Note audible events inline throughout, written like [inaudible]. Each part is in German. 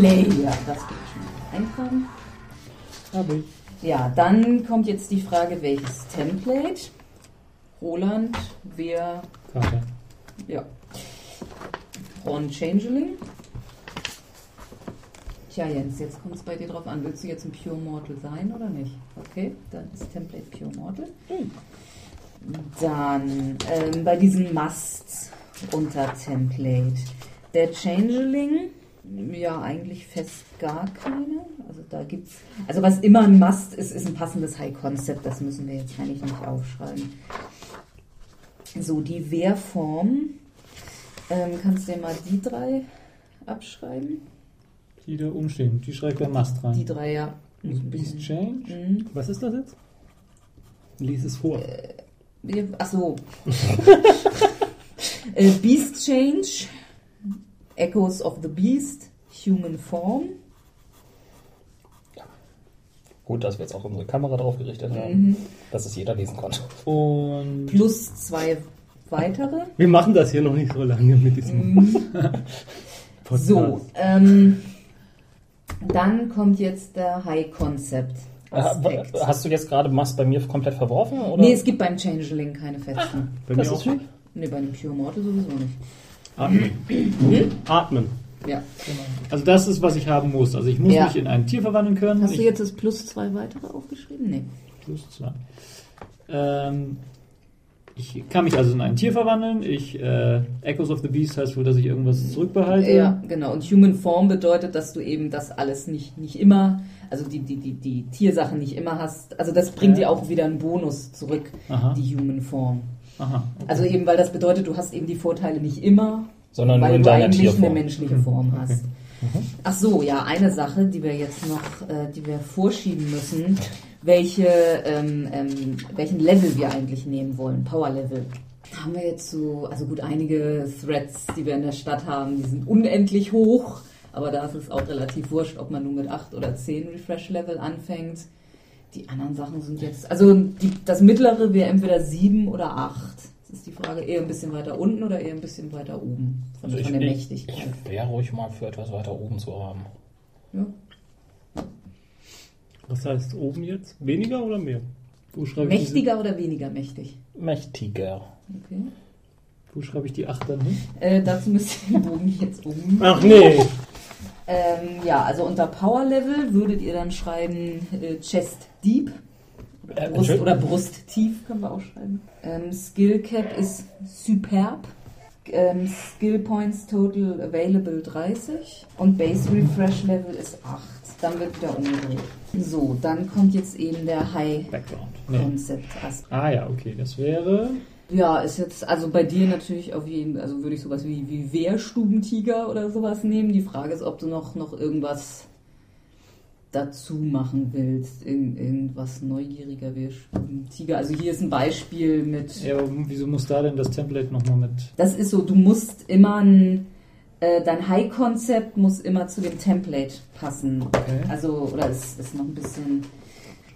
Player. Das will ich schon eintragen. Habe ich. Ja, dann kommt jetzt die Frage, welches Template? Roland, wer, Karte. ja. Ron Changeling. Tja, Jens, jetzt kommt es bei dir drauf an. Willst du jetzt ein Pure Mortal sein oder nicht? Okay, dann ist Template Pure Mortal. Dann ähm, bei diesen Musts unter Template. Der Changeling, ja, eigentlich fest gar keine. Also da gibt's. Also was immer ein Must ist, ist ein passendes High Concept. Das müssen wir jetzt eigentlich nicht aufschreiben. So, die Wehrform. Ähm, kannst du dir mal die drei abschreiben? Die da umstehen. Die schreibt der Mast rein. Die drei, ja. Beast Change. Mhm. Was ist das jetzt? Lies es vor. Wir- Ach so. [laughs] äh, Beast Change, Echoes of the Beast, Human Form. Gut, dass wir jetzt auch unsere Kamera drauf gerichtet Mhm. haben, dass es jeder lesen konnte. Und Plus zwei weitere. wir machen das hier noch nicht so lange mit diesem [laughs] Podcast. So, ähm, dann kommt jetzt der High Concept. Aspekt. Äh, Hast du jetzt gerade Mast bei mir komplett verworfen? Oder? Nee, es gibt beim Changeling keine festen. Bei das mir ist auch schön. nicht. Nee, bei dem Pure Mortal sowieso nicht. Atmen. Atmen. Ja. Also das ist, was ich haben muss. Also ich muss Ja. mich in ein Tier verwandeln können. Hast ich, du jetzt das plus zwei weitere aufgeschrieben? Nee. Plus zwei. Ähm, ich kann mich also in ein Tier verwandeln. Ich äh, Echoes of the Beast heißt wohl, dass ich irgendwas zurückbehalte. Ja, genau. Und Human Form bedeutet, dass du eben das alles nicht, nicht immer, also die, die, die, die Tiersachen nicht immer hast. Also das bringt Ja. dir auch wieder einen Bonus zurück, Aha. die Human Form. Aha. Okay. Also eben, weil das bedeutet, du hast eben die Vorteile nicht immer, Sondern nur weil in du deiner eigentlich Tierform. eine menschliche Form Okay. hast. Ach so, ja, eine Sache, die wir jetzt noch, äh, die wir vorschieben müssen, welche, ähm, ähm, welchen Level wir eigentlich nehmen wollen, Power Level. Haben wir jetzt so, also gut, einige Threads, die wir in der Stadt haben, die sind unendlich hoch, aber da ist es auch relativ wurscht, ob man nur mit 8 oder 10 Refresh Level anfängt. Die anderen Sachen sind jetzt, also die, das mittlere wäre entweder 7 oder 8. Das ist die Frage, eher ein bisschen weiter unten oder eher ein bisschen weiter oben von, Also ich, von der ich, Mächtigkeit. ich wäre ruhig mal für etwas weiter oben zu haben. Ja. Was heißt oben jetzt? Weniger oder mehr? Wo schreibe ich, diese, Mächtiger oder weniger mächtig? Mächtiger. Okay. wo schreibe ich die 8 dann hin? Äh, dazu müsst ihr den Bogen jetzt um. Ach nee. Ähm, ja, also unter Power Level würdet ihr dann schreiben äh, Chest Deep. Äh, Brust oder Brust tief können wir auch schreiben. Ähm, Skill Cap ist superb. Ähm, Skill Points Total Available 30 und Base Refresh Level ist 8. Dann wird wieder umgedreht. So, dann kommt jetzt eben der High Background. Nee. Concept Aspekt. Ah ja, okay. Das wäre. Ja, ist jetzt, also bei dir natürlich auf jeden also würde ich sowas wie, wie Wehrstubentiger oder sowas nehmen. Die Frage ist, ob du noch, noch irgendwas dazu machen willst. Irgend, irgendwas neugieriger Wehrstubentiger. Also hier ist ein Beispiel mit. Ja, aber wieso muss da denn das Template nochmal mit. Das ist so, du musst immer ein. Äh, dein High-Konzept muss immer zu dem Template passen. Okay. Also, oder es ist noch ein bisschen.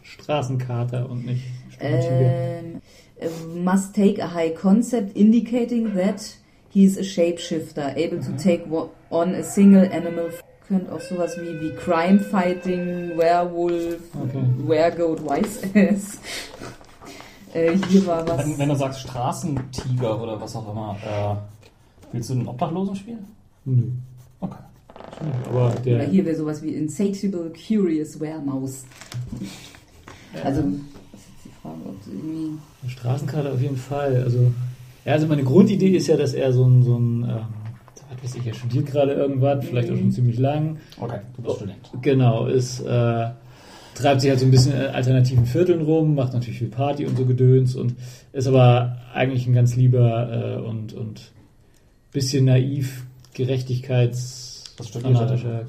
Straßenkarte und nicht Stubentiger. Um, uh, must take a high concept indicating that he is a shapeshifter, able to take wo- on a single animal. Könnte auch sowas wie, wie Crime Fighting, Werewolf, Okay. Weregoat, Wise Ass. äh, hier war was. Wenn, wenn du sagst Straßentiger oder was auch immer, äh, willst du einen Obdachlosen spielen? Nö. Okay. Aber Oder der. hier wäre sowas wie Insatiable Curious Weremaus. Also, das ist die Frage, ob du irgendwie. Eine Straßenkarte auf jeden Fall. Also, ja, also meine Grundidee ist ja, dass er so ein, so ein ähm, was weiß ich, er studiert gerade irgendwas, vielleicht auch schon ziemlich lang. Okay, du bist Student. Genau, ist, äh, treibt sich halt so ein bisschen in alternativen Vierteln rum, macht natürlich viel Party und so Gedöns und ist aber eigentlich ein ganz lieber äh, und, und bisschen naiv Gerechtigkeits Was studiert er denn? fanatischer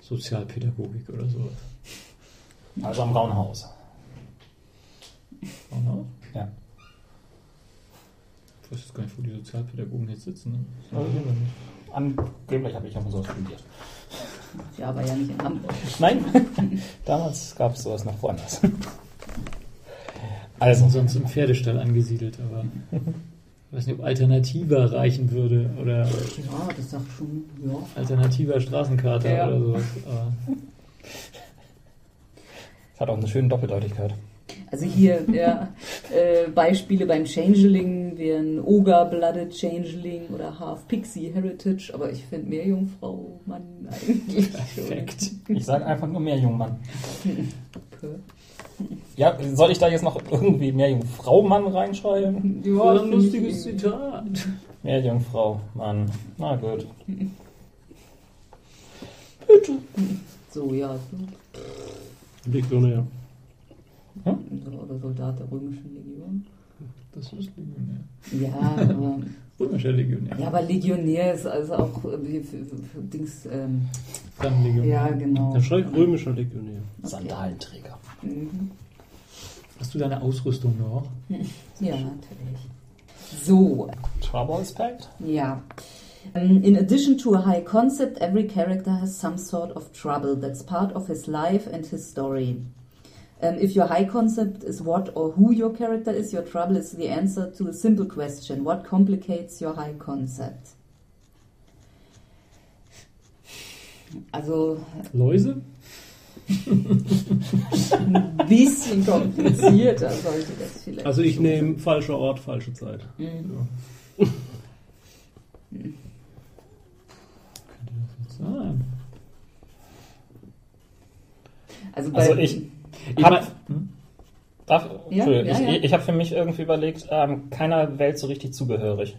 Sozialpädagogik oder so. Also am Grauen Genau. Ja. Ich weiß jetzt gar nicht, wo die Sozialpädagogen jetzt sitzen. Ne? Angeblich habe ich auch so studiert. Ja, aber ja nicht in Hamburg. Nein, [laughs] damals gab es sowas noch woanders. Also, Sonst im Pferdestall angesiedelt, aber weiß nicht, ob alternativer reichen würde oder Ja, das sagt schon, ja. alternativer Straßenkater Ja. oder sowas. Aber Hat auch eine schöne Doppeldeutigkeit. Also hier ja, äh, Beispiele beim Changeling wären Ogre-Blooded Changeling oder Half Pixie Heritage, aber ich finde Meerjungfrau, Mann, eigentlich. perfekt. Ich sage einfach nur Meerjungmann. Okay. Ja, soll ich da jetzt noch irgendwie Meerjungfrau Mann reinschreiben? Ja, War ein lustiges Zitat. Meerjungfrau Mann. Na gut. [laughs] So, ja. so. Legionär. Oder Soldat der römischen Legion. Das ist Legionär. Ja, [laughs] aber, Römischer Legionär. ja, aber Legionär ist also auch äh, wie für, für, für Dings. Ähm, Dann Legionär. ja, genau. Da schreibt römischer Legionär. Sandalenträger. Mhm. Hast du deine Ausrüstung noch? [laughs] Ja, natürlich. So, Trouble Aspect? Ja. Um, in addition to a high concept, every character has some sort of trouble that's part of his life and his story. Um, if your high concept is what or who your character is, your trouble is the answer to a simple question What complicates your high concept? Also Läuse? ein [laughs] bisschen komplizierter sollte das vielleicht. Also ich nehme falscher Ort, falsche Zeit. Mhm. Ja. Könnte das jetzt sein? Also, bei, Also ich Ich hab, mein- hm? darf, Ja, ja, ich, ja. ich habe für mich irgendwie überlegt, ähm, keiner Welt so richtig zugehörig.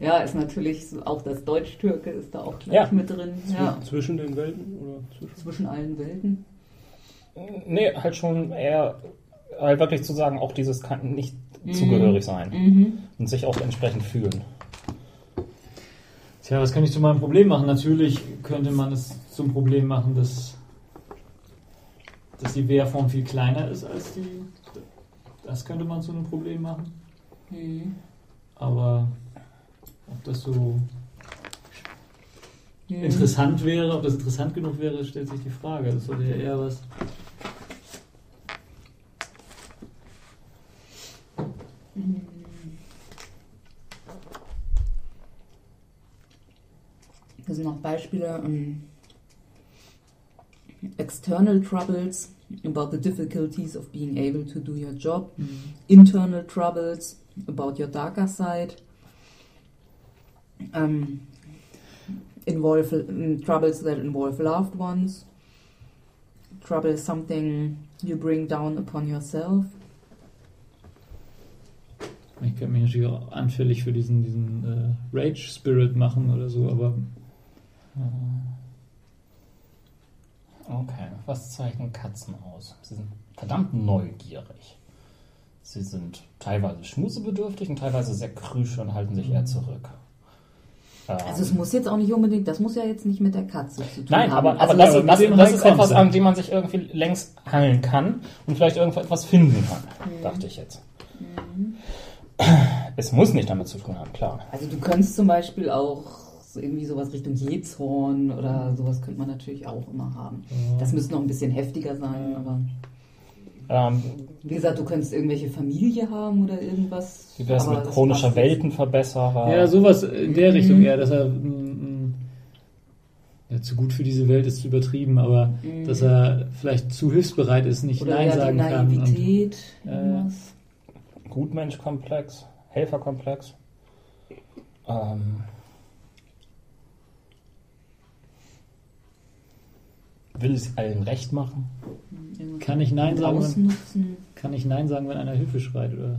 ja, ist natürlich auch das Deutsch-Türke ist da auch gleich Ja. mit drin. Ja. Zwischen den Welten oder zwischen. Zwischen allen Welten. Nee, halt schon eher, halt wirklich zu sagen, auch dieses kann nicht Mhm. zugehörig sein Mhm. und sich auch entsprechend fühlen. Tja, was kann ich zu meinem Problem machen? Natürlich könnte man es zum Problem machen, dass, dass die Wehrform viel kleiner ist als die. Das könnte man zu einem Problem machen. Mhm. Aber ob das so Mhm. interessant wäre, ob das interessant genug wäre, stellt sich die Frage. Das sollte ja eher was. Das sind noch Beispiele. ähm, External troubles about the difficulties of being able to do your job. Internal troubles about your darker side. Um, involve um, troubles that involve loved ones. Trouble is something you bring down upon yourself. Ich könnte mich natürlich auch anfällig für diesen, diesen äh, Rage Spirit machen oder so, aber Okay, was zeichnen Katzen aus? Sie sind verdammt neugierig. Sie sind teilweise schmusebedürftig und teilweise sehr krüsch und halten sich eher zurück. Ähm, Also es muss jetzt auch nicht unbedingt, das muss ja jetzt nicht mit der Katze zu tun Nein, haben. aber, aber also, das, das, dem das ist etwas, an dem man sich irgendwie längst hangeln kann und vielleicht irgendwas finden kann, dachte ich jetzt. Es muss nicht damit zu tun haben, klar. Also du könntest zum Beispiel auch so irgendwie sowas Richtung Jezorn oder sowas könnte man natürlich auch immer haben. Das müsste noch ein bisschen heftiger sein, aber Ähm, wie gesagt, du könntest irgendwelche Familie haben oder irgendwas. wie wäre es mit chronischer. Weltenverbesserer? ja, sowas in der Mhm. Richtung eher, dass er mm, mm, ja, zu gut für diese Welt ist zu übertrieben, aber Mhm. dass er vielleicht zu hilfsbereit ist, nicht Oder Nein ja, die sagen kann. Und, Naivität. äh, irgendwas. Gutmenschkomplex, Helferkomplex. Ähm, will es allen recht machen? Irgendwas kann ich Nein sagen, wenn, kann ich Nein sagen, wenn einer Hilfe schreit oder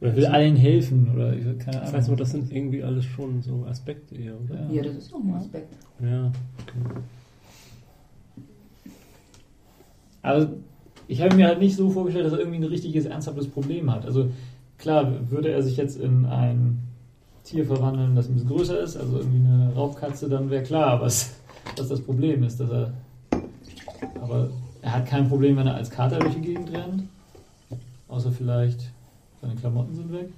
oder will allen helfen oder ich, keine Das Ahnung. heißt aber, das sind irgendwie alles schon so Aspekte eher, oder? Ja, das ist auch ein Aspekt. Ja. okay. Aber ich habe mir halt nicht so vorgestellt, dass er irgendwie ein richtiges, ernsthaftes Problem hat. Also klar, würde er sich jetzt in ein Tier verwandeln, das ein bisschen größer ist, also irgendwie eine Raubkatze, dann wäre klar, was, was das Problem ist. Dass er, aber er hat kein Problem, wenn er als Kater durch die Gegend rennt. Außer vielleicht seine Klamotten sind weg.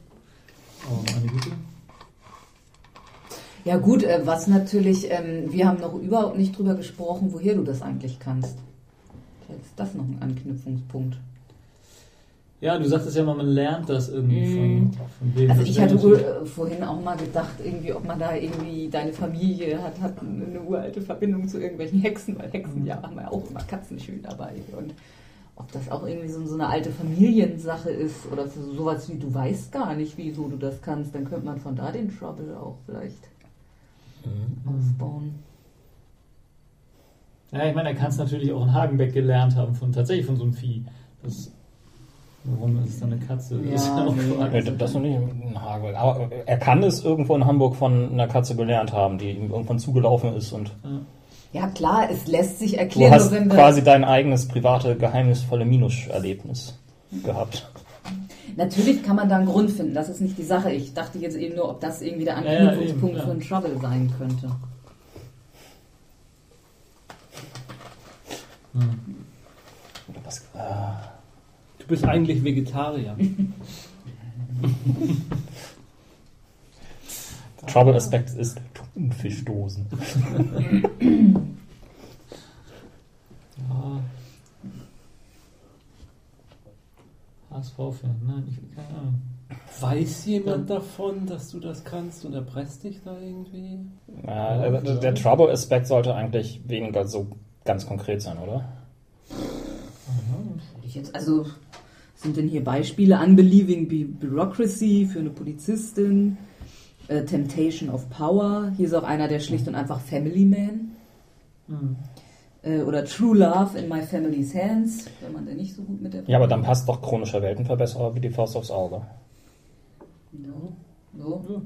Aber meine Güte. Ja gut, äh, was natürlich, ähm, wir haben noch überhaupt nicht drüber gesprochen, woher du das eigentlich kannst. Vielleicht ist das noch ein Anknüpfungspunkt. Ja, du sagtest ja mal, man lernt das irgendwie Mhm. von, von wem. Also ich hatte wohl, äh, vorhin auch mal gedacht, irgendwie, ob man da irgendwie, deine Familie hat, hat eine uralte Verbindung zu irgendwelchen Hexen, weil Hexen ja haben ja auch immer Katzen schön dabei. Und ob das auch irgendwie so, so eine alte Familiensache ist oder so, sowas wie, du weißt gar nicht, wieso du das kannst, dann könnte man von da den Trouble auch vielleicht aufbauen. Ja, ich meine, er kann es natürlich auch in Hagenbeck gelernt haben, von tatsächlich von so einem Vieh. Das, warum ist es dann eine Katze? Ja, [laughs] ist ja auch nee. Frage. Nee, das noch nicht in Hagel. Aber er kann es irgendwo in Hamburg von einer Katze gelernt haben, die ihm irgendwann zugelaufen ist und Ja klar, es lässt sich du erklären, hast nur wenn wir- quasi dein eigenes private, geheimnisvolle Minus-Erlebnis gehabt. Natürlich kann man da einen Grund finden, das ist nicht die Sache. Ich dachte jetzt eben nur, ob das irgendwie der Ja, ja, Anknüpfungspunkt eben, ja. für einen Trouble sein könnte. Was, äh, Du bist eigentlich Vegetarier. [laughs] der Trouble-Aspekt ist Thunfischdosen. Ja. HSV-Fan, nein, ich keine Ahnung. Weiß jemand davon, dass du das kannst und erpresst dich da irgendwie? Ja, der, der Trouble-Aspekt sollte eigentlich weniger so ganz konkret sein, oder? Ich jetzt, also sind denn hier Beispiele? Unbelieving Be Bureaucracy für eine Polizistin, äh, Temptation of Power, hier ist auch einer, der schlicht und einfach Family Man. Hm. Äh, oder True Love in My Family's Hands, wenn man da nicht so gut mit der Ja, aber dann passt doch chronischer Weltenverbesserer wie die Faust aufs Auge. No. So.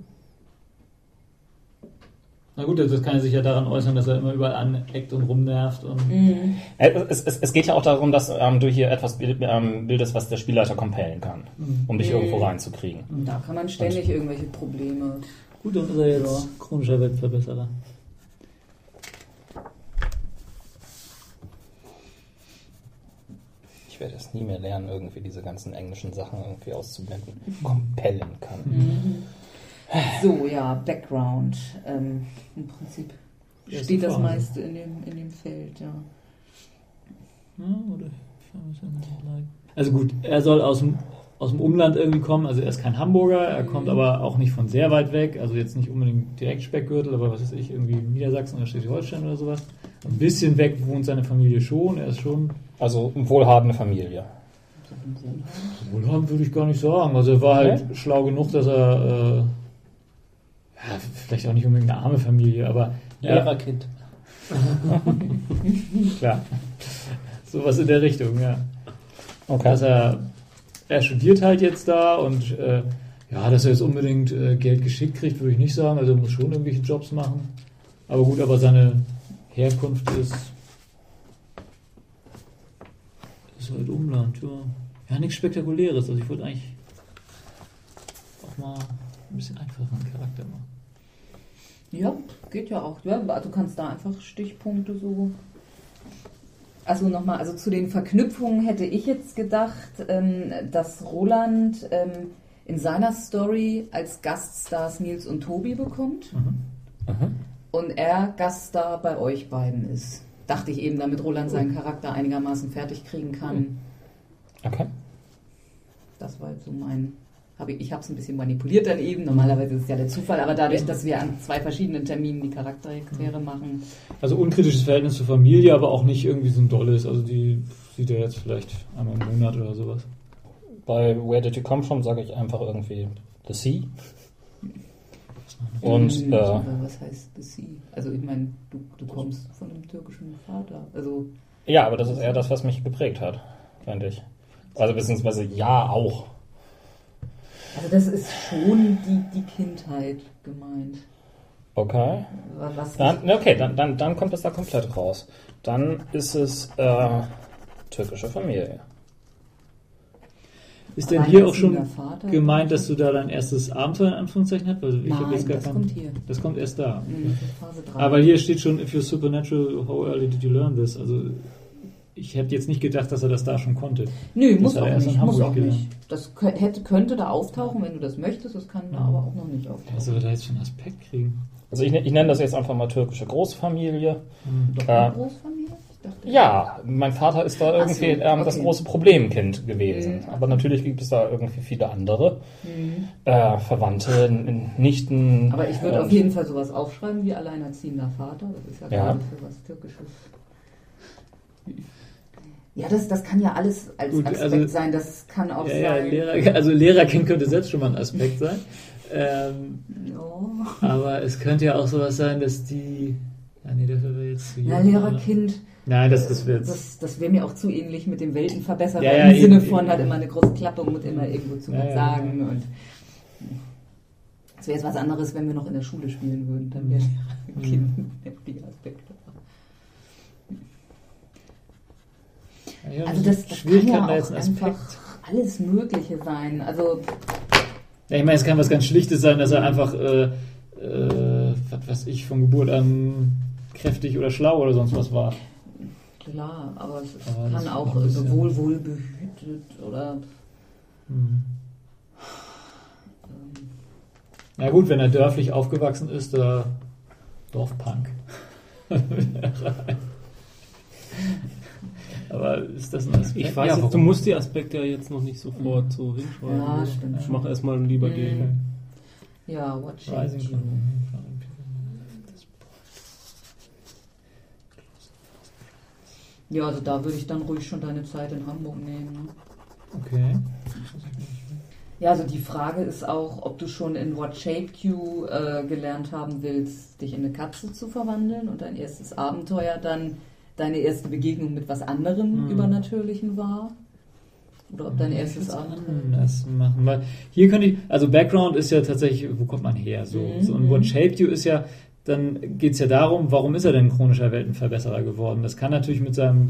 Na gut, das kann sich ja daran äußern, dass er immer überall aneckt und rumnervt und Mhm. Äh, Es, es, es geht ja auch darum, dass ähm, du hier etwas bild, ähm, bildest, was der Spielleiter compellen kann, um dich Mhm. irgendwo reinzukriegen. Da kann man ständig irgendwelche Probleme. gut, dann ist er jetzt chronischer Weltverbesserer. Ich werde es nie mehr lernen, irgendwie diese ganzen englischen Sachen irgendwie auszublenden. Compellen kann. Mhm. So, ja, Background. Ähm, Im Prinzip Erste steht das meiste in dem, in dem Feld, ja. Ja, oder? Also gut, er soll aus dem, aus dem Umland irgendwie kommen. Also er ist kein Hamburger, er kommt aber auch nicht von sehr weit weg. Also jetzt nicht unbedingt direkt Speckgürtel, aber was weiß ich, irgendwie Niedersachsen oder Schleswig-Holstein oder sowas. Ein bisschen weg wohnt seine Familie schon. Er ist schon Also eine wohlhabende Familie. wohlhabend, würde ich gar nicht sagen. Also er war halt schlau genug, dass er äh, ja, vielleicht auch nicht unbedingt eine arme Familie, aber ja, Lehrerkind. [laughs] klar. Sowas in der Richtung, ja. Okay. dass er, er studiert halt jetzt da und äh, ja, dass er jetzt unbedingt äh, Geld geschickt kriegt, würde ich nicht sagen. Also er muss schon irgendwelche Jobs machen. Aber gut, aber seine Herkunft ist, ist halt Umland, ja. Ja, nichts Spektakuläres. Also ich wollte eigentlich auch mal ein bisschen einfacheren Charakter machen. Ja, geht ja auch. Ja, du kannst da einfach Stichpunkte so. Also nochmal, also zu den Verknüpfungen hätte ich jetzt gedacht, ähm, dass Roland ähm, in seiner Story als Gaststars Nils und Tobi bekommt Mhm. und er Gaststar bei euch beiden ist. Dachte ich eben, damit Roland seinen Charakter einigermaßen fertig kriegen kann. Okay. Das war jetzt so mein. Hab ich ich habe es ein bisschen manipuliert dann eben. Normalerweise ist es ja der Zufall, aber dadurch, dass wir an zwei verschiedenen Terminen die Charaktere machen. Also unkritisches Verhältnis zur Familie, aber auch nicht irgendwie so ein dolles. Also die sieht er jetzt vielleicht einmal im Monat oder sowas. Bei Where Did You Come From sage ich einfach irgendwie The Sea. Und Hm, äh, was heißt the sea? Also ich meine, du, du kommst von einem türkischen Vater. Also ja, aber das ist eher das, was mich geprägt hat, finde ich. Also beziehungsweise ja auch. Also das ist schon die, die Kindheit gemeint. Okay. Was Dann, okay, dann, dann, dann kommt das da komplett raus. Dann ist es äh, türkische Familie. Ist denn hier auch schon Vater? gemeint, dass du da dein erstes Abenteuer in Anführungszeichen hast? Also ich Nein, jetzt gar das kein- kommt hier. Das kommt erst da. Mhm, Phase 3. Aber hier steht schon, if you're supernatural, how early did you learn this? Also ich hätte jetzt nicht gedacht, dass er das da schon konnte. Nö, Das muss auch er nicht. Muss auch gelernt. nicht. Das hätte, könnte da auftauchen, wenn du das möchtest. Das kann da aber auch noch nicht auftauchen. Was soll er da jetzt für einen Aspekt kriegen? Also ich, ne- ich nenne das jetzt einfach mal türkische Großfamilie. Hm. Doch Ja. eine Großfamilie? Dachte, Ja, mein Vater ist da irgendwie so, ähm, das okay. große Problemkind gewesen. Mhm. Aber natürlich gibt es da irgendwie viele andere Mhm. äh, Verwandte, Nichten. Aber ich würde und- auf jeden Fall sowas aufschreiben wie alleinerziehender Vater. Das ist ja, Ja. gerade für was Türkisches. Ja, das, das kann ja alles als Gut, Aspekt also- sein. Das kann auch Ja, ja, sein. Lehrer, also Lehrerkind könnte selbst schon mal ein Aspekt sein. Ähm, Ja. aber es könnte ja auch sowas sein, dass die. Ja, nee, dafür wäre jetzt zu Na, Lehrerkind, Nein, das, das wird. das, das wäre mir auch zu ähnlich mit dem Weltenverbesserer Ja, ja, im Sinne eben, von eben. hat immer eine große Klappe und muss immer irgendwo zu Ja, was ja, sagen. Und das wäre jetzt was anderes, wenn wir noch in der Schule spielen würden. Dann wäre Mhm. Lehrerkind ein heftiger Aspekt. Ja, Also das, das schwierig kann ja auch Aspekt. einfach alles Mögliche sein. Also Ja, ich meine, es kann was ganz Schlichtes sein, dass er einfach, äh, äh, was weiß ich, von Geburt an kräftig oder schlau oder sonst was war. klar, aber es Aber kann auch noch ein bisschen- äh, wohl, wohl behütet oder Hm. ähm, Ja gut, wenn er dörflich aufgewachsen ist, der Dorfpunk. [laughs] [laughs] [laughs] Aber ist das ein Aspekt? Ich weiß ja, jetzt, du musst die Aspekte ja jetzt noch nicht sofort so hinschreiben. Ja, stimmt. Ich mache erstmal lieber Mhm. den. ja, what Rising you? Ja, also da würde ich dann ruhig schon deine Zeit in Hamburg nehmen. Ne? Okay. Ja, also die Frage ist auch, ob du schon in What Shaped You äh, gelernt haben willst, dich in eine Katze zu verwandeln und dein erstes Abenteuer dann deine erste Begegnung mit was anderem Mhm. Übernatürlichen war. Oder ob dein Ja, erstes würd's Abenteuer. anders machen. Weil hier könnte ich, also Background ist ja tatsächlich, wo kommt man her? So, Mhm. so und What Shaped You ist ja, dann geht es ja darum, warum ist er denn chronischer Weltenverbesserer geworden? Das kann natürlich mit seinem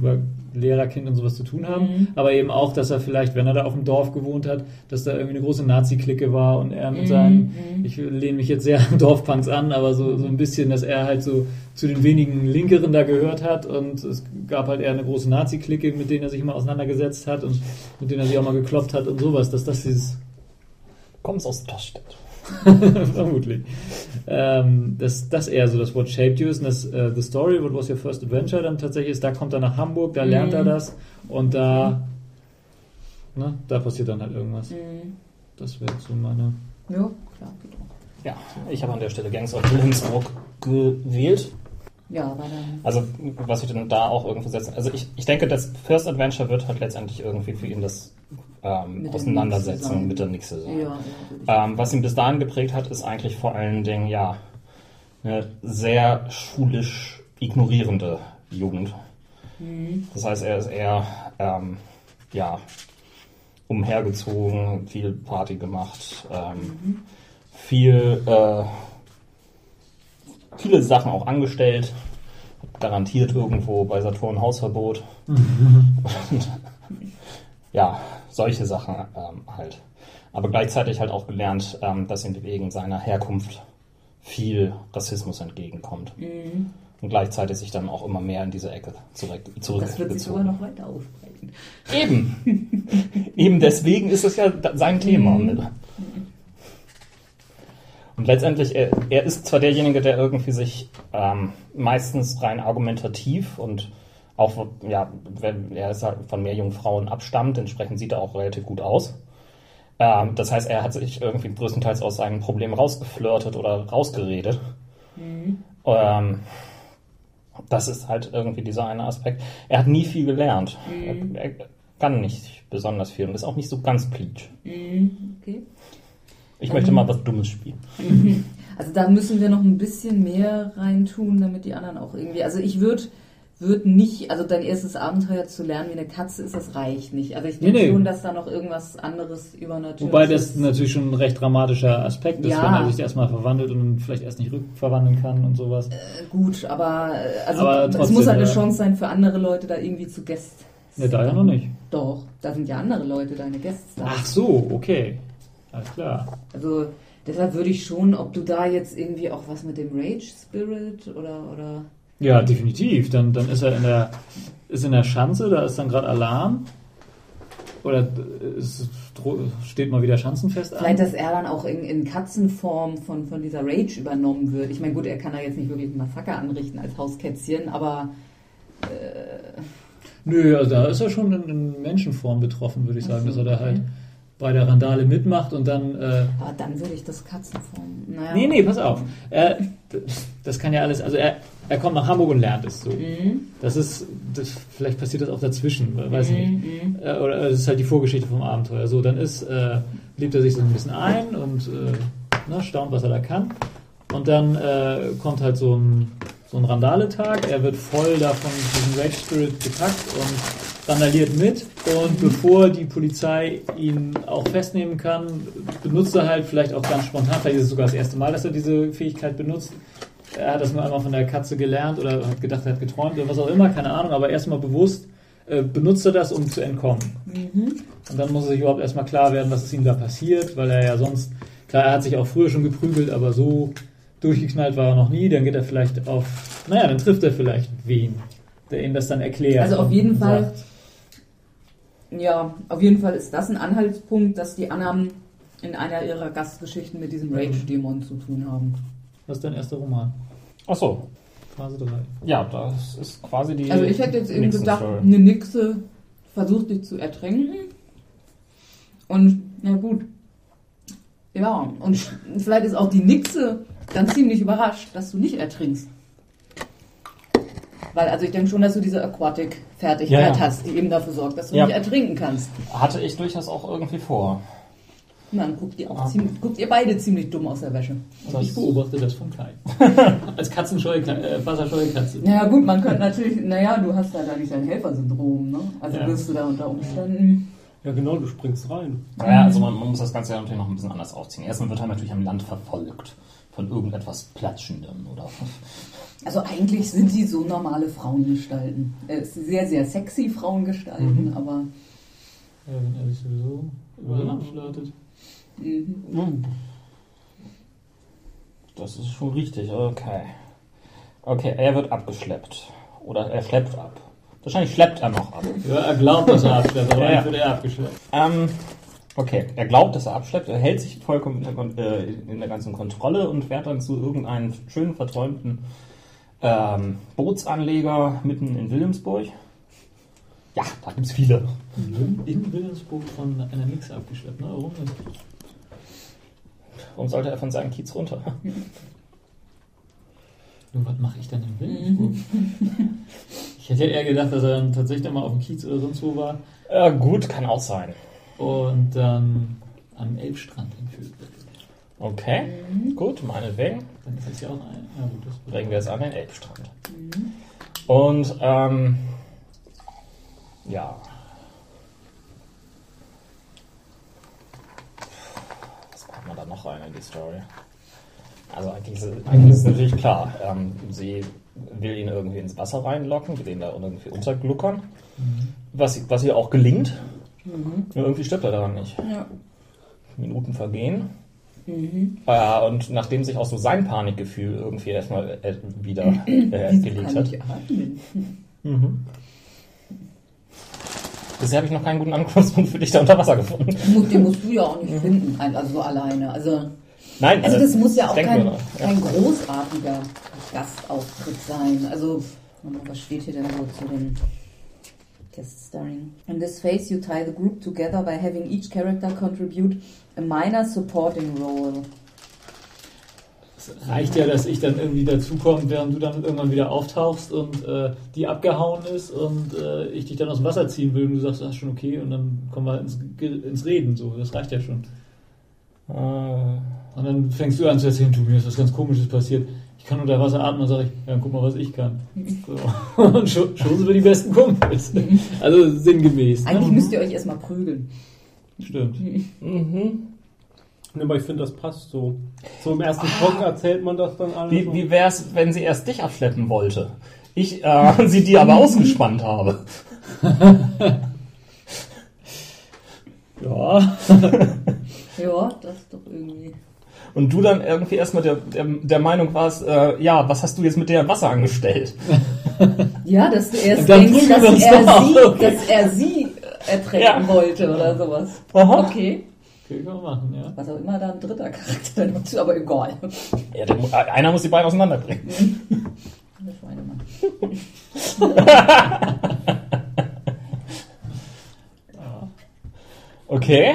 Lehrerkind und sowas zu tun haben, Mhm. aber eben auch, dass er vielleicht, wenn er da auf dem Dorf gewohnt hat, dass da irgendwie eine große Nazi-Clique war und er mit Mhm, seinen, mhm. ich lehne mich jetzt sehr [laughs] an Dorfpunks an, aber so, so ein bisschen, dass er halt so zu den wenigen Linkeren da gehört hat und es gab halt eher eine große Nazi-Clique, mit denen er sich mal auseinandergesetzt hat und mit denen er sich auch mal gekloppt hat und sowas, dass das dieses Kommst aus Tostedt. [laughs] Vermutlich. Ähm, dass das eher so das What Shaped You ist und das äh, The Story, What Was Your First Adventure dann tatsächlich ist, da kommt er nach Hamburg, da lernt er Mhm. das und da, ne, da passiert dann halt irgendwas. Mhm. Das wäre so meine. Ja, klar, geht auch. Ja, ich habe an der Stelle Gangs of Wilhelmsburg gewählt. Ja, weil dann. Also, was ich denn da auch irgendwo setzen. Also, ich, ich denke, das First Adventure wird halt letztendlich irgendwie für ihn das ähm, Mit der Auseinandersetzen Nixe sein. mit der Nixe sein. Ja, Ähm, was ihn bis dahin geprägt hat, ist eigentlich vor allen Dingen, ja, eine sehr schulisch ignorierende Jugend. Mhm. Das heißt, er ist eher, ähm, ja, umhergezogen, viel Party gemacht, ähm, viel, äh, viele Sachen auch angestellt, garantiert irgendwo bei Saturn Hausverbot. Und, [laughs] ja, solche Sachen ähm, halt. Aber gleichzeitig halt auch gelernt, ähm, dass ihm wegen seiner Herkunft viel Rassismus entgegenkommt. Mhm. Und gleichzeitig sich dann auch immer mehr in diese Ecke zurück, Das wird sich sogar zurückgezogen. noch weiter ausbreiten. Eben. [laughs] Eben deswegen ist es ja sein Thema. Mhm. Und letztendlich, er, er ist zwar derjenige, der irgendwie sich ähm, meistens rein argumentativ und auch, ja, wenn er ist halt von mehr jungen Frauen abstammt, entsprechend sieht er auch relativ gut aus. Ähm, das heißt, er hat sich irgendwie größtenteils aus seinem Problem rausgeflirtet oder rausgeredet. Mhm. Ähm, das ist halt irgendwie dieser eine Aspekt. Er hat nie viel gelernt. Mhm. Er, er kann nicht besonders viel und ist auch nicht so ganz pleatsch. Mhm. Okay. Ich möchte mal was Dummes spielen. [laughs] Also da müssen wir noch ein bisschen mehr reintun, damit die anderen auch irgendwie. Also ich würde würd nicht, also dein erstes Abenteuer zu lernen wie eine Katze ist, das reicht nicht. Also ich denke Nee, nee. schon, dass da noch irgendwas anderes übernatürliches Wobei das natürlich schon ein recht dramatischer Aspekt ist, Ja. wenn er sich erstmal verwandelt und vielleicht erst nicht rückverwandeln kann und sowas. Äh, gut, aber äh, also Aber es trotzdem, muss halt eine ja. Chance sein für andere Leute da irgendwie zu Gästen. Ne, da ja noch nicht. Doch, da sind ja andere Leute deine Gäste. Ach so, okay. Alles klar. Also deshalb würde ich schon, ob du da jetzt irgendwie auch was mit dem Rage Spirit oder oder Ja, definitiv. Dann, dann ist er in der, ist in der Schanze, da ist dann gerade Alarm. Oder äh, es steht mal wieder Schanzenfest an. Vielleicht, dass er dann auch in, in Katzenform von, von dieser Rage übernommen wird. Ich meine, gut, er kann da jetzt nicht wirklich ein Massaker anrichten als Hauskätzchen, aber äh, Nö, also da ist er schon in, in Menschenform betroffen, würde ich sagen, dass er da halt bei der Randale mitmacht und dann. Äh, Aber dann würde ich das Katzenform. Naja. nee, nee, pass auf. Er, das kann ja alles. Also er, er kommt nach Hamburg und lernt es so. Mhm. Das ist. Das, vielleicht passiert das auch dazwischen, weiß ich Mhm. nicht. Äh, Oder das ist halt die Vorgeschichte vom Abenteuer. So, dann ist, äh, lebt er sich so ein bisschen ein und äh, ne, staunt, was er da kann. Und dann äh, kommt halt so ein, so ein Randale-Tag. Er wird voll davon diesen Rage Spirit gepackt und randaliert mit. Und bevor die Polizei ihn auch festnehmen kann, benutzt er halt vielleicht auch ganz spontan, vielleicht ist es sogar das erste Mal, dass er diese Fähigkeit benutzt. Er hat das nur einmal von der Katze gelernt oder hat gedacht, er hat geträumt oder was auch immer, keine Ahnung, aber erstmal bewusst äh, benutzt er das, um zu entkommen. Und dann muss er sich überhaupt erstmal klar werden, was ist ihm da passiert, weil er ja sonst, klar, er hat sich auch früher schon geprügelt, aber so durchgeknallt war er noch nie. Dann geht er vielleicht auf, naja, dann trifft er vielleicht wen, der ihm das dann erklärt. Also auf jeden Fall, sagt, ja, auf jeden Fall ist das ein Anhaltspunkt, dass die Annahmen in einer ihrer Gastgeschichten mit diesem Rage-Dämon zu tun haben. Was ist dein erster Roman? Ach so. Phase 3. Ja, das ist quasi die. Also ich hätte jetzt eben gedacht, Story. eine Nixe versucht dich zu ertränken. Und na gut. Ja, und vielleicht ist auch die Nixe dann ziemlich überrascht, dass du nicht ertrinkst. Weil, also ich denke schon, dass du diese Aquatic-Fertigkeit Ja, ja. hast, die eben dafür sorgt, dass du Ja. nicht ertrinken kannst. Hatte ich durchaus auch irgendwie vor. Dann guckt ihr, auch Ah. ziemlich, guckt ihr beide ziemlich dumm aus der Wäsche. Und ich beobachte das von klein. [laughs] Als katzenscheue, äh, wasserscheue Katze. Naja gut, man könnte natürlich, naja, du hast halt eigentlich ein Helfersyndrom, ne? Also Ja. wirst du da unter Umständen... Ja, genau, du springst rein. Naja, also man, man muss das Ganze ja natürlich noch ein bisschen anders aufziehen. Erstmal wird er natürlich am Land verfolgt von irgendetwas Platschendem oder. [laughs] Also eigentlich sind die so normale Frauengestalten. Äh, sehr, sehr sexy Frauengestalten, aber Ja, wenn er sich sowieso über den Land flirtet. mhm. Das ist schon richtig, okay. Okay, er wird abgeschleppt. Oder er schleppt ab. Wahrscheinlich schleppt er noch ab. Ja, er glaubt, dass er abschleppt, aber Ja, ja. wird er abgeschleppt. Ähm, okay, er glaubt, dass er abschleppt, er hält sich vollkommen in der, äh, in der ganzen Kontrolle und fährt dann zu irgendeinem schönen verträumten ähm, Bootsanleger mitten in Wilhelmsburg. Ja, da gibt's viele. In Wilhelmsburg von einer Mix abgeschleppt, ne? Warum denn? Warum sollte er von seinem Kiez runter? [laughs] Nun, was mache ich denn in Wilhelmsburg? [laughs] ich hätte eher gedacht, dass er dann tatsächlich mal auf dem Kiez oder sonst wo war Äh, gut, kann auch sein. Und dann am Elbstrand entführt wird. Okay, gut, meinetwegen. Dann ist das ja auch ein. Ja, gut, das bringen wir es an den Elbstrand. Und ähm, ja. Was macht man da noch rein in die Story? Also eigentlich ist, eigentlich ist es natürlich klar. Ähm, sie will ihn irgendwie ins Wasser reinlocken, will ihn da irgendwie untergluckern. Was, was ihr auch gelingt. Nur irgendwie stirbt er daran nicht. ja. Minuten vergehen. Äh, und nachdem sich auch so sein Panikgefühl irgendwie erstmal äh, wieder [clears throat] äh, gelegt hat. atmen? Bisher habe ich noch keinen guten Anknüpfungspunkt für dich da unter Wasser gefunden. Den musst- du ja auch nicht finden, ein- also so alleine. Also, Nein, also das muss ja auch kein, ja. kein großartiger Gastauftritt sein. Also, was steht hier denn so zu den Guest Starring? In this phase you tie the group together by having each character contribute a minor supporting role. Es reicht ja, dass ich dann irgendwie dazukomme, während du dann irgendwann wieder auftauchst und äh, die abgehauen ist und äh, ich dich dann aus dem Wasser ziehen will und du sagst, das ist schon okay und dann kommen wir ins, ins Reden. So, das reicht ja schon. Äh, Und dann fängst du an zu erzählen, du, mir ist was ganz Komisches passiert. Ich kann unter Wasser atmen und sage ich, ja, guck mal, was ich kann. So. [laughs] Und schon, schon sind wir die besten Kumpels. Also sinngemäß. ne? Eigentlich müsst ihr euch erstmal prügeln. Stimmt. mhm. Ne, aber ich finde, das passt so. So im ersten Talk erzählt man das dann alles. Wie, so. wie wäre es, wenn sie erst dich abschleppen wollte? Ich äh, sie dir aber ausgespannt habe. [laughs] Ja. Ja, das ist doch irgendwie und du dann irgendwie erstmal der, der, der Meinung warst, äh, ja, was hast du jetzt mit der Wasser angestellt? [laughs] ja, dass du erst denkst, dass, das er sie, dass er sie ertränken ja. wollte oder sowas. Aha. Okay. Machen, ja. Was auch immer da ein dritter Charakter [laughs] nutzt, aber egal. Ja, der, äh, einer muss die beiden auseinanderbringen. Mhm. Der Schweinemann. [laughs] okay.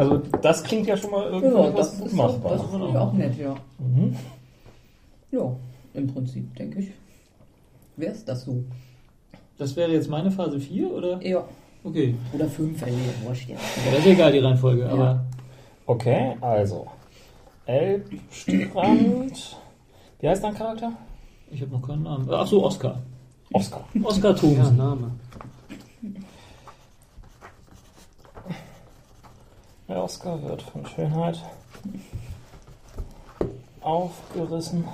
Also das klingt ja schon mal irgendwie Ja, das gut ist machbar. das finde ich auch nett, ja. Mhm. Ja, im Prinzip, denke ich. Wäre es das so? Das wäre jetzt meine Phase 4, oder? Ja. Okay. Oder fünf, also wurscht jetzt. Ja, das ist egal, die Reihenfolge, Ja. aber Okay, also. Elbstrand. Wie heißt dein Charakter? ich habe noch keinen Namen. Ach so, Oscar. Oscar. Oscar Ja, Thomsen. Name. Der Oscar wird von Schönheit aufgerissen.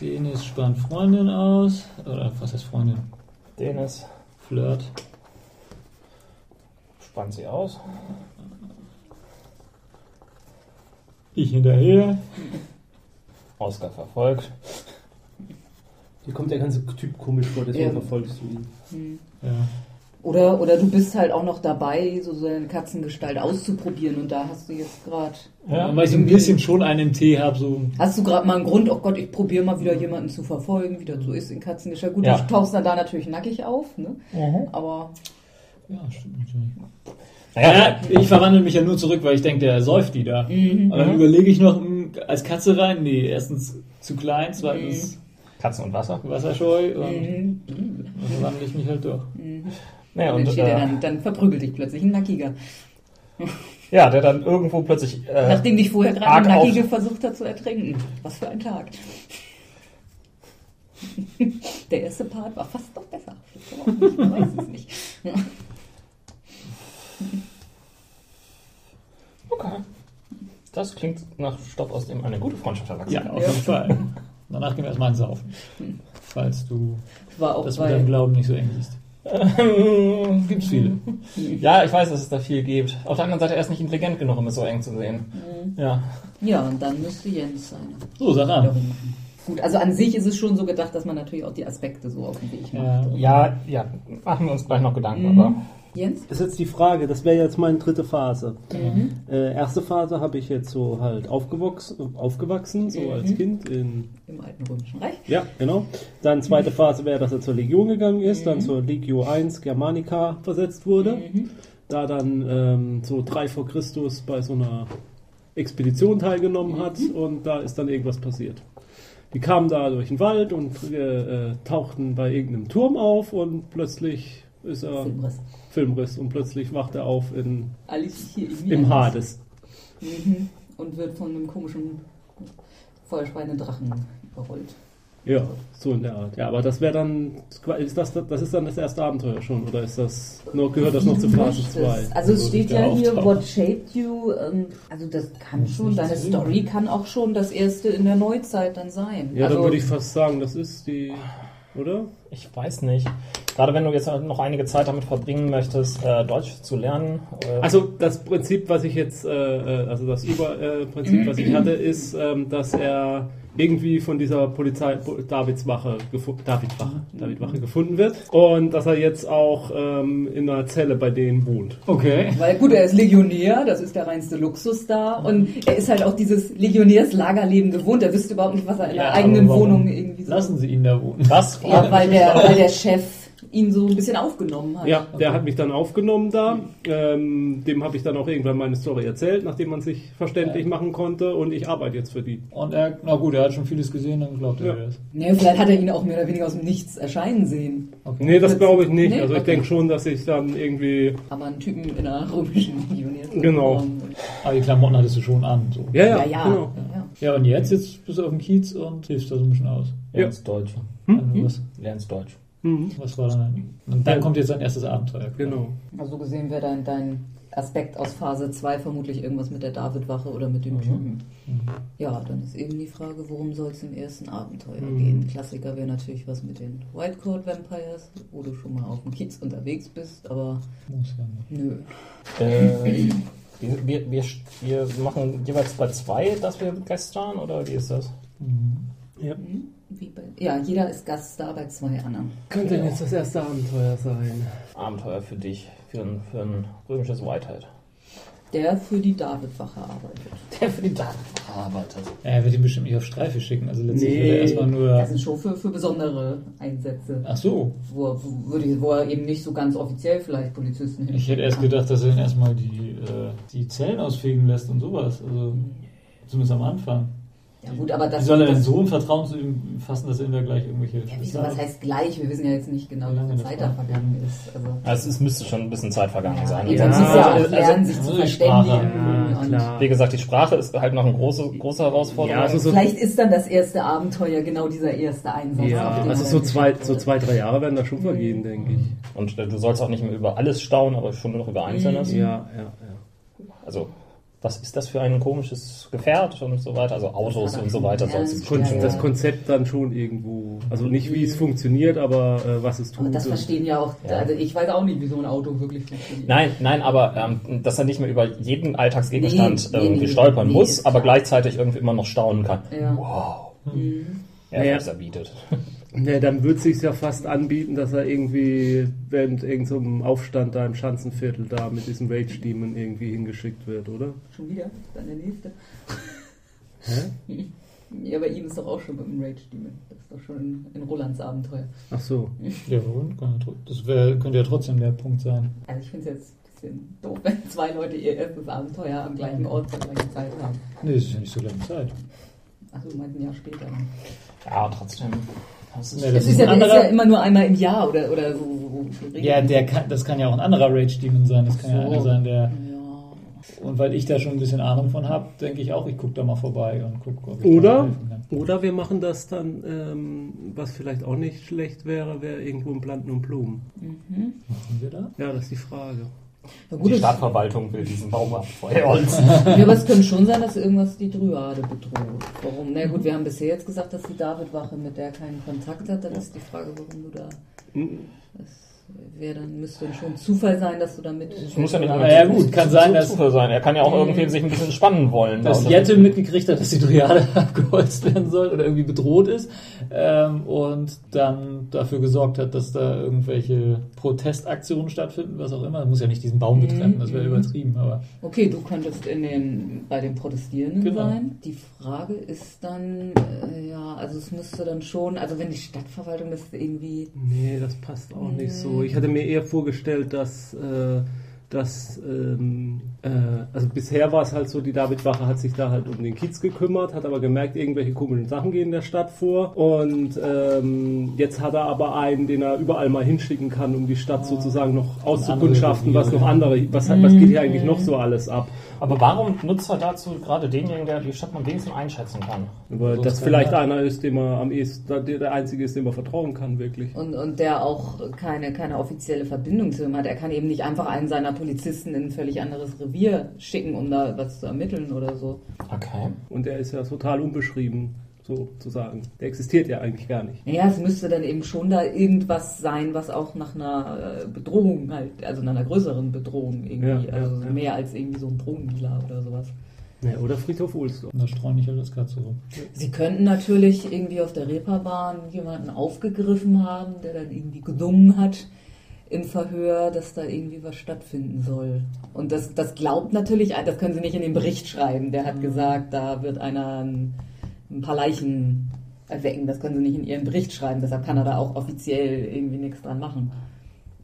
Denis spannt Freundin aus. Oder was heißt Freundin? Dennis Flirt. spannt sie aus. Ich hinterher. Oscar verfolgt. Hier kommt der ganze Typ komisch vor, deswegen Ja. verfolgst du ihn. Ja. Oder, oder du bist halt auch noch dabei, so seine Katzengestalt auszuprobieren und da hast du jetzt gerade. Ja. Weil ich so ein bisschen schon einen Tee habe, so. Hast du gerade mal einen Grund, oh Gott, ich probiere mal wieder jemanden zu verfolgen, wie das so ist in Katzengestalt. Gut, Ja. du tauchst dann da natürlich nackig auf, ne? Aber Ja, stimmt natürlich. Naja, Ja, ich verwandle mich ja nur zurück, weil ich denke, der säuft die da. Mhm. Aber dann überlege ich noch mh, als Katze rein. Nee, erstens zu klein, zweitens Katzen und Wasser. wasserscheu und mhm. dann verwandle ich mich halt doch. Naja, Und und äh, dann, dann verprügelt dich plötzlich ein Nackiger. ja, der dann irgendwo plötzlich. Äh, Nachdem dich vorher gerade ein Nackige versucht hat zu ertränken. Was für ein Tag. [laughs] Der erste Part war fast doch besser. Man weiß es nicht. [laughs] Okay. Das klingt nach Stoff, aus dem eine gute Freundschaft erwachsen Ja, auf jeden Fall. Danach gehen wir erstmal ins Saufen. Falls du War auch das mit bei, deinem Glauben nicht so eng siehst. Gibt's viele. [laughs] Ja, ich weiß, dass es da viel gibt. Auf der anderen Seite, er ist nicht intelligent genug, um es so eng zu sehen. Ja. Ja, und dann müsste Jens sein. So, sag an. Gut, also an sich ist es schon so gedacht, dass man natürlich auch die Aspekte so auf den Weg macht. Ja, ja, machen wir uns gleich noch Gedanken, Mhm. aber. Jens? Das ist jetzt die Frage, das wäre jetzt meine dritte Phase. Mhm. Äh, erste Phase habe ich jetzt so halt aufgewachsen, aufgewachsen so Mhm. als Kind in Im Alten Römischen Reich. Ja, genau. Dann zweite Phase wäre, dass er zur Legion gegangen ist, dann zur Legio 1 Germanica versetzt wurde. Da dann ähm, so drei vor Christus bei so einer Expedition teilgenommen hat und da ist dann irgendwas passiert. Die kamen da durch den Wald und äh, äh, tauchten bei irgendeinem Turm auf und plötzlich ist er Filmriss. Filmriss und plötzlich wacht er auf in, Alice im Hades. Mhm. Und wird von einem komischen feuerspeienden Drachen überrollt. Ja, so in der Art. Ja, aber das wäre dann, ist das, das ist dann das erste Abenteuer schon, oder ist das, nur, gehört das noch zu Phase 2? Also es steht ja hier, auftaucht. what shaped you, ähm, also das kann schon, deine. Story kann auch schon das erste in der Neuzeit dann sein. Ja, also, dann würde ich fast sagen, das ist die, oder? Ich weiß nicht. Gerade wenn du jetzt noch einige Zeit damit verbringen möchtest, äh, Deutsch zu lernen. Äh, Also das Prinzip, was ich jetzt, äh, äh, also das Überprinzip, was ich hatte, ist, ähm, dass er irgendwie von dieser Polizei Po- Davidswache Davidwache, Davidwache gefunden wird und dass er jetzt auch ähm, in einer Zelle bei denen wohnt. Okay. Weil gut, er ist Legionär, das ist der reinste Luxus da und er ist halt auch dieses Legionärslagerleben gewohnt. Er wüsste überhaupt nicht, was er in Ja, der eigenen aber warum Wohnung irgendwie so. Lassen Sie ihn da wohnen. das Ja, weil der, weil der Chef ihn so ein bisschen aufgenommen hat. Ja, der hat mich dann aufgenommen da. Ähm, dem habe ich dann auch irgendwann meine Story erzählt, nachdem man sich verständlich machen konnte und ich arbeite jetzt für die. Und er, na gut, er hat schon vieles gesehen, dann glaubt er Ja. das. Nee, vielleicht hat er ihn auch mehr oder weniger aus dem Nichts erscheinen sehen. Okay. Nee, das glaube ich nicht. Nee? Also ich Okay. denke schon, dass ich dann irgendwie. Aber einen Typen in einer römischen Legionär. [laughs] Genau. Aber die Klamotten hattest du schon an. So. Ja, ja, Ja, ja. genau. ja. Ja, und jetzt? Jetzt bist du auf dem Kiez und hilfst da so ein bisschen aus. Lernst Deutsch. Also was, Lernst Deutsch. Mhm. was war dann? Und dann kommt jetzt dein erstes Abenteuer. Genau. Also so gesehen wäre dein, dein Aspekt aus Phase 2 vermutlich irgendwas mit der Davidwache oder mit dem Typen. Ja, dann ist eben die Frage, worum soll es im ersten Abenteuer gehen? Klassiker wäre natürlich was mit den Whitecoat Vampires, wo du schon mal auf dem Kiez unterwegs bist, aber Muss ja nicht. nö. Äh, wir, wir, wir, wir machen jeweils bei zwei, dass wir gestern oder wie ist das? Ja. Wie bei, ja, jeder ist Gaststar bei zwei anderen. Könnte denn jetzt das erste Abenteuer sein? Abenteuer für dich, für ein, für ein römisches Whitehead. Der für die Davidwache arbeitet. Der für die Datenwache arbeitet. Ja, er wird ihn bestimmt nicht auf Streife schicken. Also letztlich Nee. wird er erstmal nur. Das sind schon für, für besondere Einsätze. Ach so. Wo, er- wo, würde ich- wo er eben nicht so ganz offiziell vielleicht Polizisten Ich hätte erst gedacht, dass er ihn erstmal die, äh, die Zellen ausfegen lässt und sowas. Also zumindest am Anfang. Ja gut, aber das... Wie soll er denn so ein Vertrauen zu ihm fassen, dass er ihm da gleich irgendwelche. Ja, wieso, was heißt gleich? Wir wissen ja jetzt nicht genau, wie Lange Zeit da vergangen ist. Also, Also es müsste schon ein bisschen Zeit vergangen sein. Eben, Ja, muss ja auch also- lernen, sich also zu verständigen. Ja. Wie gesagt, die Sprache ist halt noch eine große, große Herausforderung. Ja, also so, Vielleicht ist dann das erste Abenteuer genau dieser erste Einsatz. ja, also so zwei, so zwei, drei Jahre werden da schon vergehen, denke ich. Und äh, du sollst auch nicht mehr über alles staunen, aber schon nur noch über Einzelnes. Ja, ja, ja. Also, was ist das für ein komisches Gefährt und so weiter? Also Autos und so weiter Ja, Kon ja. Das Konzept dann schon irgendwo, also nicht wie es funktioniert, aber äh, was es Aber tut. das und- verstehen ja auch, Ja. also ich weiß auch nicht, wie so ein Auto wirklich funktioniert. Nein, nein, aber ähm, dass er nicht mehr über jeden Alltagsgegenstand Nee, irgendwie nee, stolpern nee, muss, aber klar. gleichzeitig irgendwie immer noch staunen kann. Ja. Wow. Mhm. Ja, Ja. was er bietet. [laughs] Ja, dann würde es sich ja fast anbieten, dass er irgendwie während irgendeinem Aufstand da im Schanzenviertel da mit diesem Rage Demon irgendwie hingeschickt wird, oder? Schon wieder? Dann der nächste. Hä? [laughs] Ja, bei ihm ist doch auch schon mit dem Rage Demon. Das ist doch schon in, Rolands Abenteuer. Ach so. [laughs] Ja, tro- Das wär, könnte ja trotzdem der Punkt sein. Also ich finde es jetzt ein bisschen doof, wenn zwei Leute ihr erstes Abenteuer am gleichen Ort zur gleichen Zeit haben. Nee, es ist ja nicht so lange Zeit. Achso, du meinst ein Jahr später. Ja, trotzdem. Das ist Ja, Das Das ist, ja, ein das ist ja anderer- immer nur einmal im Jahr oder, oder so. Ja, der kann, das kann ja auch ein anderer Rage Demon sein. Das kann ja So. einer sein, der. Ja. Und weil ich da schon ein bisschen Ahnung von habe, denke ich auch, ich gucke da mal vorbei und gucke, ob ich Oder? helfen kann. Oder wir machen das dann, ähm, was vielleicht auch nicht schlecht wäre, wäre irgendwo im Planten und Blumen. Mhm. Machen wir da? Ja, das ist die Frage. Ja, gut, Die Stadtverwaltung will diesen Baum abfeuern. ja, aber es könnte schon sein, dass irgendwas die Dryade bedroht. Warum? Na gut, wir haben bisher jetzt gesagt, dass die Davidwache mit der keinen Kontakt hat. Dann ist die Frage, warum du da. Hm, Das wäre dann, müsste dann schon Zufall sein, dass du damit. Es muss ja nicht nur ja, gut, kann sein, dass- Zufall sein. Er kann ja auch Mhm. irgendwie sich ein bisschen spannen wollen. Dass Da- Jette mitgekriegt hat, dass die Dryade [laughs] abgeholzt werden soll oder irgendwie bedroht ist ähm, und dann dafür gesorgt hat, dass da irgendwelche Protestaktionen stattfinden, was auch immer. Das muss ja nicht diesen Baum betreffen, das wäre Mhm. übertrieben, aber Okay, du könntest in den, bei den Protestierenden Genau. sein. Die Frage ist dann, äh, ja, also es müsste dann schon, also wenn die Stadtverwaltung das irgendwie. Nee, das passt auch nicht so. Ich hatte mir eher vorgestellt, dass, äh, dass ähm, äh, also bisher war es halt so, die Davidwache hat sich da halt um den Kiez gekümmert, hat aber gemerkt, irgendwelche komischen Sachen gehen in der Stadt vor. Und ähm, jetzt hat er aber einen, den er überall mal hinschicken kann, um die Stadt sozusagen noch auszukundschaften, was noch andere, was, was geht hier eigentlich noch so alles ab. Aber warum nutzt er dazu gerade denjenigen, der die Stadt am wenigsten einschätzen kann? Aber So das kann vielleicht er- einer ist, dem er am ehesten, der der einzige ist, dem man vertrauen kann, wirklich. Und, und der auch keine, keine offizielle Verbindung zu ihm hat. Er kann eben nicht einfach einen seiner Polizisten in ein völlig anderes Revier schicken, um da was zu ermitteln oder so. Okay. Und er ist ja total unbeschrieben, sozusagen. Der existiert ja eigentlich gar nicht. Naja, es müsste dann eben schon da irgendwas sein, was auch nach einer äh, Bedrohung halt, also nach einer größeren Bedrohung irgendwie, Ja, ja, also ja. mehr als irgendwie so ein Drogendealer oder sowas. Ja, oder Friedhof Ohlsdorf. da streuen nicht alles gerade so rum. Sie könnten natürlich irgendwie auf der Reeperbahn jemanden aufgegriffen haben, der dann irgendwie gedungen hat im Verhör, dass da irgendwie was stattfinden soll. Und das, das glaubt natürlich, das können Sie nicht in den Bericht schreiben. Der hat gesagt, da wird einer ein, ein paar Leichen erwecken. Das können Sie nicht in Ihren Bericht schreiben. Deshalb kann er da auch offiziell irgendwie nichts dran machen.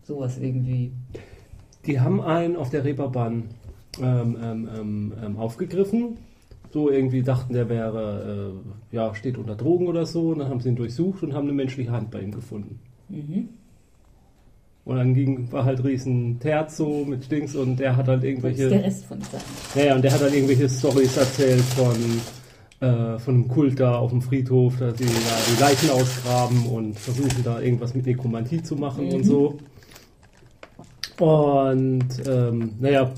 Sowas irgendwie. Die haben einen auf der Reeperbahn ähm, ähm, ähm, ähm, aufgegriffen. So irgendwie dachten, der wäre, äh, ja, steht unter Drogen oder so. Und dann haben sie ihn durchsucht und haben eine menschliche Hand bei ihm gefunden. Mhm. Und dann ging, war halt riesen Terz so mit Dings und der hat halt Das ist der irgendwelche, Rest von Sachen. naja, und der hat halt irgendwelche Stories erzählt von, äh, von einem Kult da auf dem Friedhof, dass sie da die Leichen ausgraben und versuchen da irgendwas mit Nekromantie zu machen und Mhm. so. Und ähm, naja,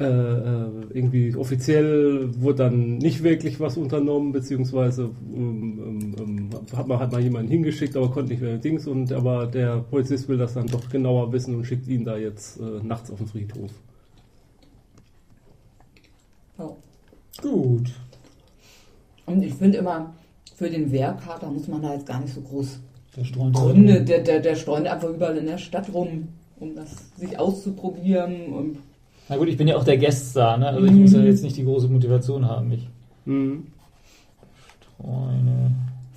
äh, äh, irgendwie offiziell wurde dann nicht wirklich was unternommen, beziehungsweise ähm, ähm, ähm, hat man hat mal jemanden hingeschickt, aber konnte nicht mehr Dings und aber der Polizist will das dann doch genauer wissen und schickt ihn da jetzt äh, nachts auf den Friedhof. Ja. Gut. Und ich finde immer, für den Wehrkater muss man da jetzt gar nicht so groß Der streunt Gründe. Der, der, der streunt einfach überall in der Stadt rum, um das sich auszuprobieren. Und Na gut, ich bin ja auch der Gueststar, ne? Also ich muss ja jetzt nicht die große Motivation haben, mich. Mhm. Streune.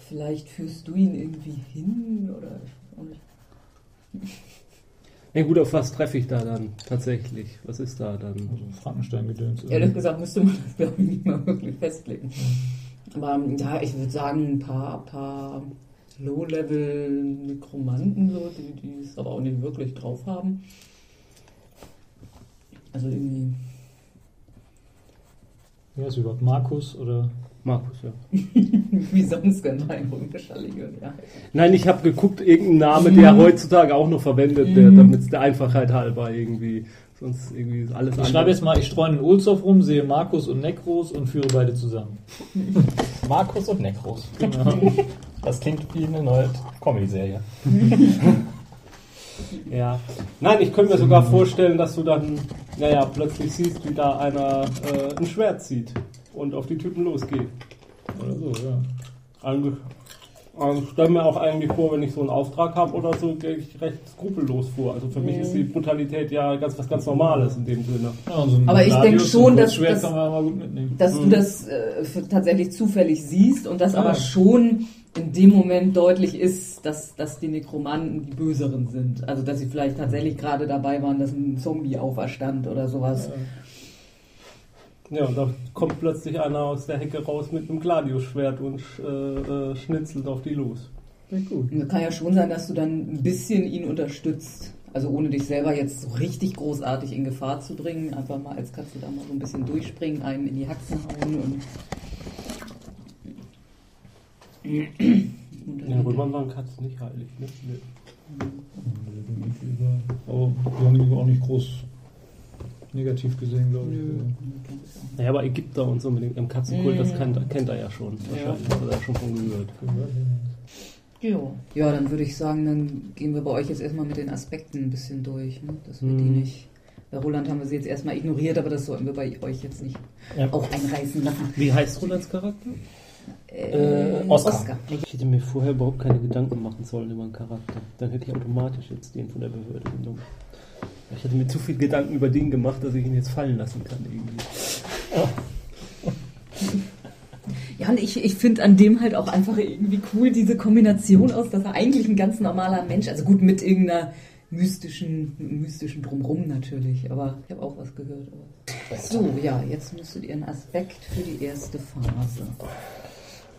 Vielleicht führst du ihn irgendwie hin oder ich. Ja gut, auf was treffe ich da dann tatsächlich? Was ist da dann? Also Frankenstein-Gedöns. Ehrlich gesagt müsste man das, glaube ich, nicht mal wirklich festlegen. Aber ja, ich würde sagen, ein paar, paar Low-Level-Nekromanten, so, die, die es aber auch nicht wirklich drauf haben. Also irgendwie. Wer ist überhaupt Markus oder? Markus, ja. [laughs] Wie sonst ganz ein Legion, ja. Nein, ich habe geguckt, irgendein Name, der [laughs] heutzutage auch noch verwendet wird, damit es der Einfachheit halber irgendwie. Sonst irgendwie ist alles Ich schreibe jetzt mal, ich streue in Ulzhof rum, sehe Markus und Nekros und führe beide zusammen. [laughs] Markus und Nekros. Genau. Das klingt wie eine neue Comedy-Serie. [laughs] Ja. Nein, ich könnte mir sogar vorstellen, dass du dann, naja, plötzlich siehst, wie da einer äh, ein Schwert zieht und auf die Typen losgeht. Oder so, ja. Eigentlich, also ich stelle mir auch eigentlich vor, wenn ich so einen Auftrag habe oder so, gehe ich recht skrupellos vor. Also für mich ist die Brutalität ja ganz was ganz Normales in dem Sinne. ja und so ein Aber ich denk Gladius, schon, dass- dass-. Dass du das äh, tatsächlich zufällig siehst und das Ah. aber schon in dem Moment deutlich ist, dass, dass die Nekromanten die Böseren sind. Also dass sie vielleicht tatsächlich gerade dabei waren, dass ein Zombie auferstand oder sowas. Ja, und da kommt plötzlich einer aus der Hecke raus mit einem Gladius-Schwert und äh, äh, schnitzelt auf die los. Klingt gut. Und es kann ja schon sein, dass du dann ein bisschen ihn unterstützt. Also ohne dich selber jetzt so richtig großartig in Gefahr zu bringen. Einfach mal als kannst du da mal so ein bisschen durchspringen, einem in die Haxen hauen und. und Ja, Römern waren Katzen nicht heilig, ne? Nee. Aber wir haben ihn auch nicht groß negativ gesehen, glaube ich. Naja, aber Ägypter und so mit dem Katzenkult, das Mhm. kennt, kennt er ja schon. Wahrscheinlich hat er ja schon von gehört. Jo. Ja, dann würde ich sagen, dann gehen wir bei euch jetzt erstmal mit den Aspekten ein bisschen durch, ne? dass wir die Mhm. nicht. Bei Roland haben wir sie jetzt erstmal ignoriert, aber das sollten wir bei euch jetzt nicht Ja. auch einreißen lassen. Wie heißt Rolands Charakter? Äh, Oscar. Ich hätte mir vorher überhaupt keine Gedanken machen sollen über einen Charakter. Dann hätte ich automatisch jetzt den von der Behörde genommen. Ich hätte mir zu viel Gedanken über den gemacht, dass ich ihn jetzt fallen lassen kann irgendwie. [laughs] Ja, und ich, ich finde an dem halt auch einfach irgendwie cool, diese Kombination aus, dass er eigentlich ein ganz normaler Mensch, also gut mit irgendeiner mystischen, mystischen Drumrum natürlich, aber ich habe auch was gehört. Aber. So, ja, jetzt müsstet ihr einen Aspekt für die erste Phase.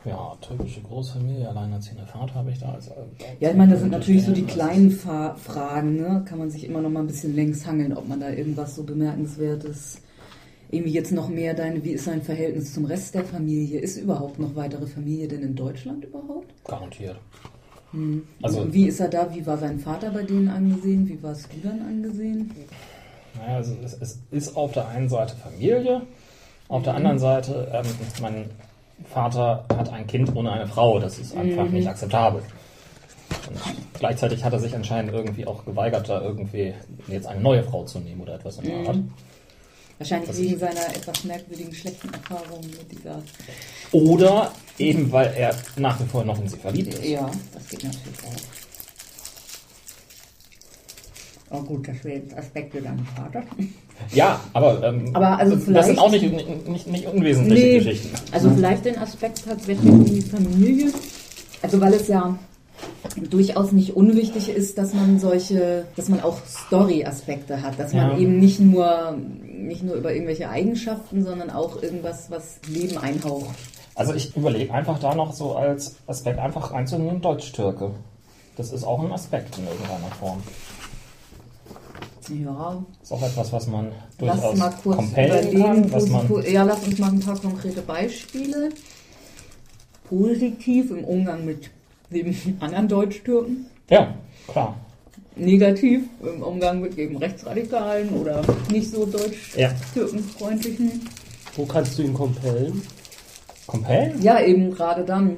Ja, türkische Großfamilie, alleinerziehender Vater habe ich da. Als, Ja, ich meine, das sind natürlich so die kleinen Fa Fragen, ne? Kann man sich immer noch mal ein bisschen längs hangeln, ob man da irgendwas so bemerkenswertes, irgendwie jetzt noch mehr deine, wie ist sein Verhältnis zum Rest der Familie? Ist überhaupt noch weitere Familie denn in Deutschland überhaupt? Garantiert. Also, Also- wie ist er da? Wie war sein Vater bei denen angesehen? Wie warst du dann angesehen? Naja, also es, es ist auf der einen Seite Familie, auf der anderen Seite, ähm, mein Vater hat ein Kind ohne eine Frau, das ist einfach nicht akzeptabel. Und gleichzeitig hat er sich anscheinend irgendwie auch geweigert, da irgendwie jetzt eine neue Frau zu nehmen oder etwas in der Art. Wahrscheinlich Das wegen seiner etwas merkwürdigen, schlechten Erfahrungen mit dieser. Oder eben, weil er nach wie vor noch in sie verliebt ist. Ja, das geht natürlich auch. Oh gut, das wäre jetzt Aspekte deines Vaters. Ja, aber, ähm, Aber also das sind auch nicht, nicht, nicht, unwesentliche Nee, Geschichten. also vielleicht den Aspekt tatsächlich die Familie. Also weil es ja durchaus nicht unwichtig ist, dass man solche, dass man auch Story-Aspekte hat, dass man Ja. eben nicht nur nicht nur über irgendwelche Eigenschaften, sondern auch irgendwas, was Leben einhaucht. Also ich überlege einfach da noch so als Aspekt einfach reinzunehmen, Deutsch-Türke. Das ist auch ein Aspekt in irgendeiner Form. Ja, Das ist auch etwas, was man lass durchaus mal kurz compellen überlegen. kann, was man ja, lass uns mal ein paar konkrete Beispiele. Positiv im Umgang mit dem [laughs] anderen Deutsch-Türken. Ja, klar. negativ im Umgang mit eben Rechtsradikalen oder nicht so Ja. deutsch-türkenfreundlichen. Wo kannst du ihn compellen? Compellen? Ja, eben gerade dann,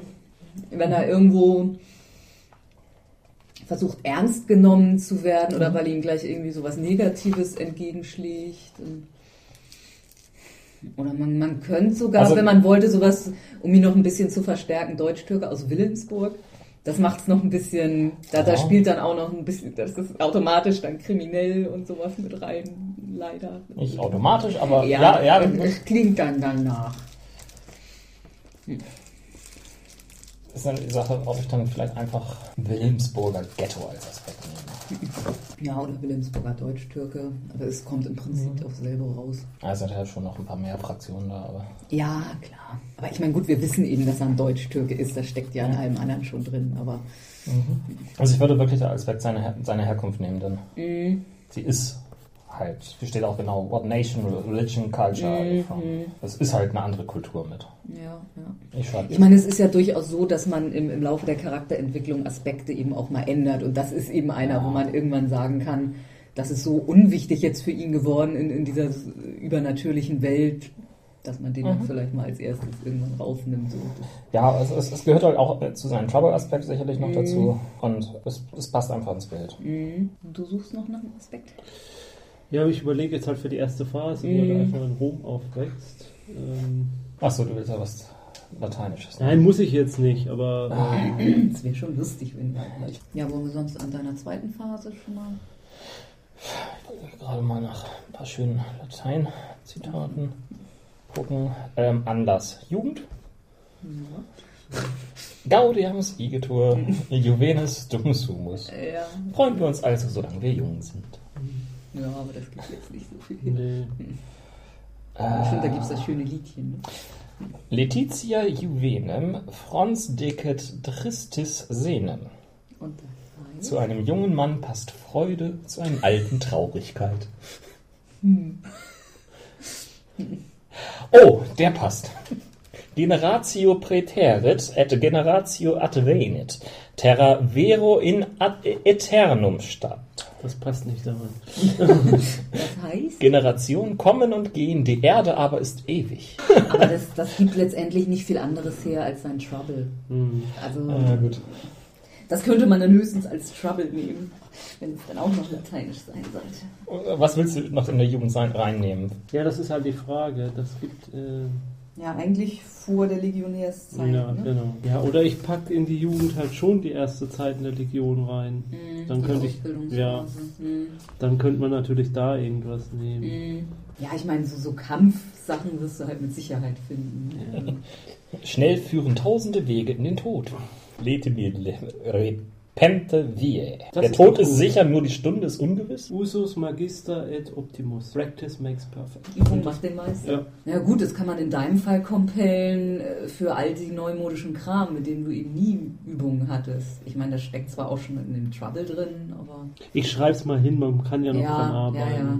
wenn er irgendwo versucht ernst genommen zu werden oder weil ihm gleich irgendwie sowas Negatives entgegenschlägt. Oder man, man könnte sogar, Also- wenn man wollte, sowas, um ihn noch ein bisschen zu verstärken, Deutsch-Türke aus Wilhelmsburg. Das macht es noch ein bisschen, da, da spielt dann auch noch ein bisschen, das ist automatisch dann kriminell und sowas mit rein, leider. Nicht automatisch, aber Ja, ja, ja, es klingt dann danach. Ist dann die Sache, ob ich dann vielleicht einfach Wilhelmsburger Ghetto als Aspekt nehme. [laughs] Ja, oder Wilhelmsburger Deutsch-Türke, aber es kommt im Prinzip Mhm. auf selber raus. Da sind ja schon noch ein paar mehr Fraktionen da, aber. Ja, klar. Aber ich meine, gut, wir wissen eben, dass er ein Deutsch-Türke ist, das steckt ja in allem anderen schon drin, aber Also ich würde wirklich als Aspekt seine, Her seine Herkunft nehmen, denn Mhm. sie ist halt, hier steht auch genau, what nation, religion, culture. Mhm. from. Es ist halt eine andere Kultur mit. ja, ja. Ich Ich meine, es ist ja durchaus so, dass man im, im Laufe der Charakterentwicklung Aspekte eben auch mal ändert. Und das ist eben einer, wo man irgendwann sagen kann, das ist so unwichtig jetzt für ihn geworden in, in dieser übernatürlichen Welt, dass man den dann vielleicht mal als erstes irgendwann rausnimmt. So. Ja, es, es, es gehört halt auch äh, zu seinem Trouble-Aspekt sicherlich Mhm. noch dazu. Und es, es passt einfach ins Bild. Mhm. Du suchst noch nach einem Aspekt? Ja, aber ich überlege jetzt halt für die erste Phase, wo Mhm. er einfach in Rom aufwächst. Ähm, Achso, du willst ja was Lateinisches. ne? nein, muss ich jetzt nicht, aber Ah. ähm, Das wäre schon lustig, wenn wir gleich. Ja, wollen wir sonst an deiner zweiten Phase schon mal? Gerade mal nach ein paar schönen Latein-Zitaten gucken. Ähm, Anlass. Jugend. Gaudiamus igitur, [laughs] juvenes dum sumus. Ja. Freuen wir uns also, solange wir jung sind. Ja, aber das gibt jetzt nicht so viel. nee. [laughs] Stimmt, da gibt es Äh, das schöne Liedchen. Ne? Letitia juvenem frons decet tristis senem. Und das heißt? Zu einem jungen Mann passt Freude, zu einem alten Traurigkeit. [laughs] Oh, der passt. Generatio praeterit et generatio advenit. Terra vero in ad aeternum stat. das passt nicht daran. Das heißt, Generationen kommen und gehen, die Erde aber ist ewig. aber das, das gibt letztendlich nicht viel anderes her als sein Trouble. Hm. Also, Ah, gut. das könnte man dann höchstens als Trouble nehmen, wenn es dann auch noch lateinisch sein sollte. Was willst du noch in der Jugend sein, reinnehmen? Ja, das ist halt die Frage. Das gibt. Äh, Ja, eigentlich vor der Legionärszeit. ja, ne? genau. Ja, oder ich packe in die Jugend halt schon die erste Zeit in der Legion rein. Mhm, Dann die könnte ich- ja. Mhm. Dann könnte man natürlich da irgendwas nehmen. Mhm. Ja, ich meine, so, so Kampfsachen wirst du halt mit Sicherheit finden. Ja. Schnell führen tausende Wege in den Tod. Lete mir repente vie. Das Der ist Tod ist sicher, nur die Stunde ist ungewiss. Usus Magister et Optimus. Practice makes perfect. Übung macht den Meister. Ja. Ja gut, das kann man in deinem Fall compellen äh, für all die neumodischen Kram, mit denen du eben nie Übungen hattest. Ich meine, das steckt zwar auch schon in dem Trouble drin, aber Ich schreib's mal hin, man kann ja noch dran ja, ja, arbeiten. ja.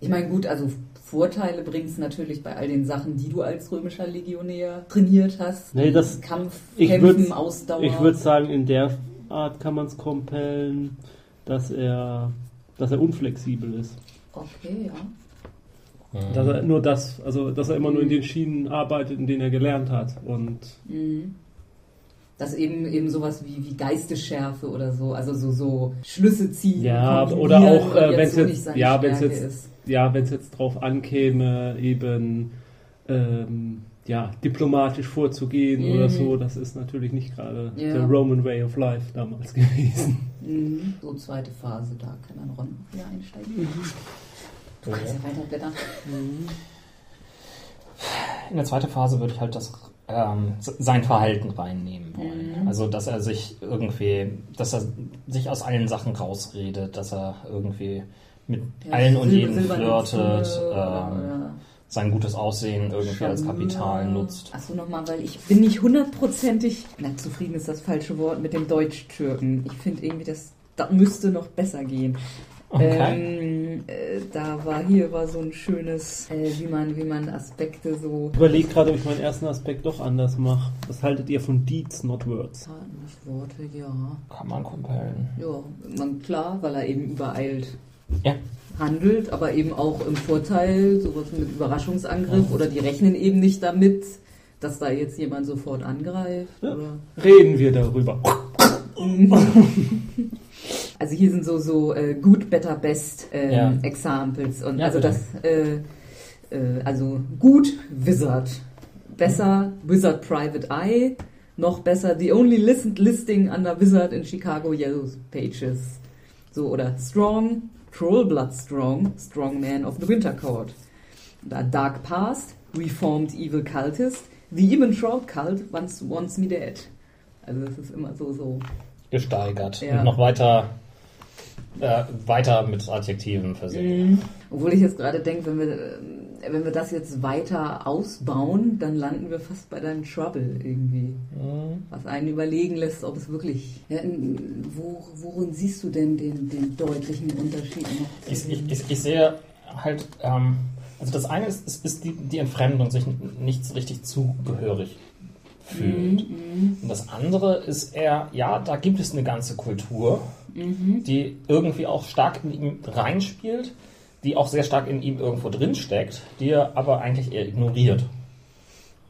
Ich meine, gut, also Vorteile bringt es natürlich bei all den Sachen, die du als römischer Legionär trainiert hast. Nee, das- Kampf, ich Kämpfen, würd's- Ausdauer. Ich würde sagen, in der Art kann man es compellen, dass er, dass er unflexibel ist. Okay, ja. Dass er nur das, also dass er immer nur in den Schienen arbeitet, in denen er gelernt hat. Und Mhm. Dass eben eben sowas wie, wie Geistesschärfe oder so, also so, so Schlüsse ziehen. Ja, oder auch, äh, wenn's so jetzt- seine ja, wenn's Stärke jetzt- ist. ja, wenn es jetzt drauf ankäme, eben ähm, ja, diplomatisch vorzugehen Mhm. oder so, das ist natürlich nicht gerade Ja. der Roman Way of Life damals [laughs] gewesen. Mhm. So zweite Phase, da kann dann Ron wieder einsteigen. Du kannst ja weiterblättern. In der zweiten Phase würde ich halt das ähm, sein Verhalten reinnehmen wollen. Mhm. Also dass er sich irgendwie, dass er sich aus allen Sachen rausredet, dass er irgendwie mit Ja, allen und jeden flirtet, oder- ähm, oder sein gutes Aussehen irgendwie als Charmeur. Kapital nutzt. Achso, nochmal, weil ich bin nicht hundertprozentig, na, zufrieden ist das falsche Wort, mit dem Deutsch-Türken. Ich finde irgendwie, das, das müsste noch besser gehen. Okay. Ähm, äh, da war hier war so ein schönes, äh, wie man, wie man Aspekte so. Ich überlege gerade, ob ich meinen ersten Aspekt doch anders mache. Was haltet ihr von Deeds, not Words? Taten, nicht Worte, ja. Kann man compellen. Ja, man, klar, weil er eben übereilt Ja. handelt, aber eben auch im Vorteil, sowas mit Überraschungsangriff oder die rechnen eben nicht damit, dass da jetzt jemand sofort angreift. Ja. Reden wir darüber. [laughs] Also hier sind so so äh, good, better, best ähm, Ja. Examples und Ja, also bitte. das äh, äh, also gut Wizard, besser Wizard Private Eye Noch besser, the only listened listing under Wizard in Chicago Yellow Pages. So, oder Strong, Troll Blood Strong, Strong Man of the Winter Court. Da Dark Past, Reformed Evil Cultist, The Even Shroud Cult wants, wants Me Dead. Also es ist immer so, so. Gesteigert. Ja. Und noch weiter, äh, weiter mit Adjektiven versehen. Mhm. Obwohl ich jetzt gerade denke, wenn wir, äh, wenn wir das jetzt weiter ausbauen, dann landen wir fast bei deinem Trouble irgendwie. Mhm. Was einen überlegen lässt, ob es wirklich. Ja, wo, worin siehst du denn den, den deutlichen Unterschied noch? Ich, ich, ich, ich sehe halt, ähm, also das eine ist, ist, ist die, die Entfremdung, sich nicht so richtig zugehörig fühlt. Mhm, Und das andere ist eher, ja, da gibt es eine ganze Kultur, mhm, die irgendwie auch stark in ihm reinspielt, die auch sehr stark in ihm irgendwo drin steckt, die er aber eigentlich eher ignoriert.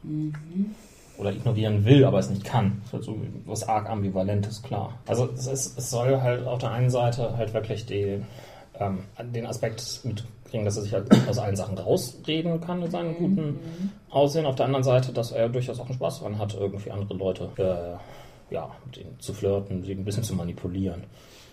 mhm. Oder ignorieren will, aber es nicht kann. Das ist halt so was arg ambivalentes, klar. Also es, ist, es soll halt auf der einen Seite halt wirklich die, ähm, den Aspekt mitkriegen, dass er sich halt aus allen Sachen rausreden kann mit seinem guten Aussehen. Auf der anderen Seite, dass er durchaus auch einen Spaß daran hat, irgendwie andere Leute äh, ja, mit ihnen zu flirten, sie ein bisschen zu manipulieren.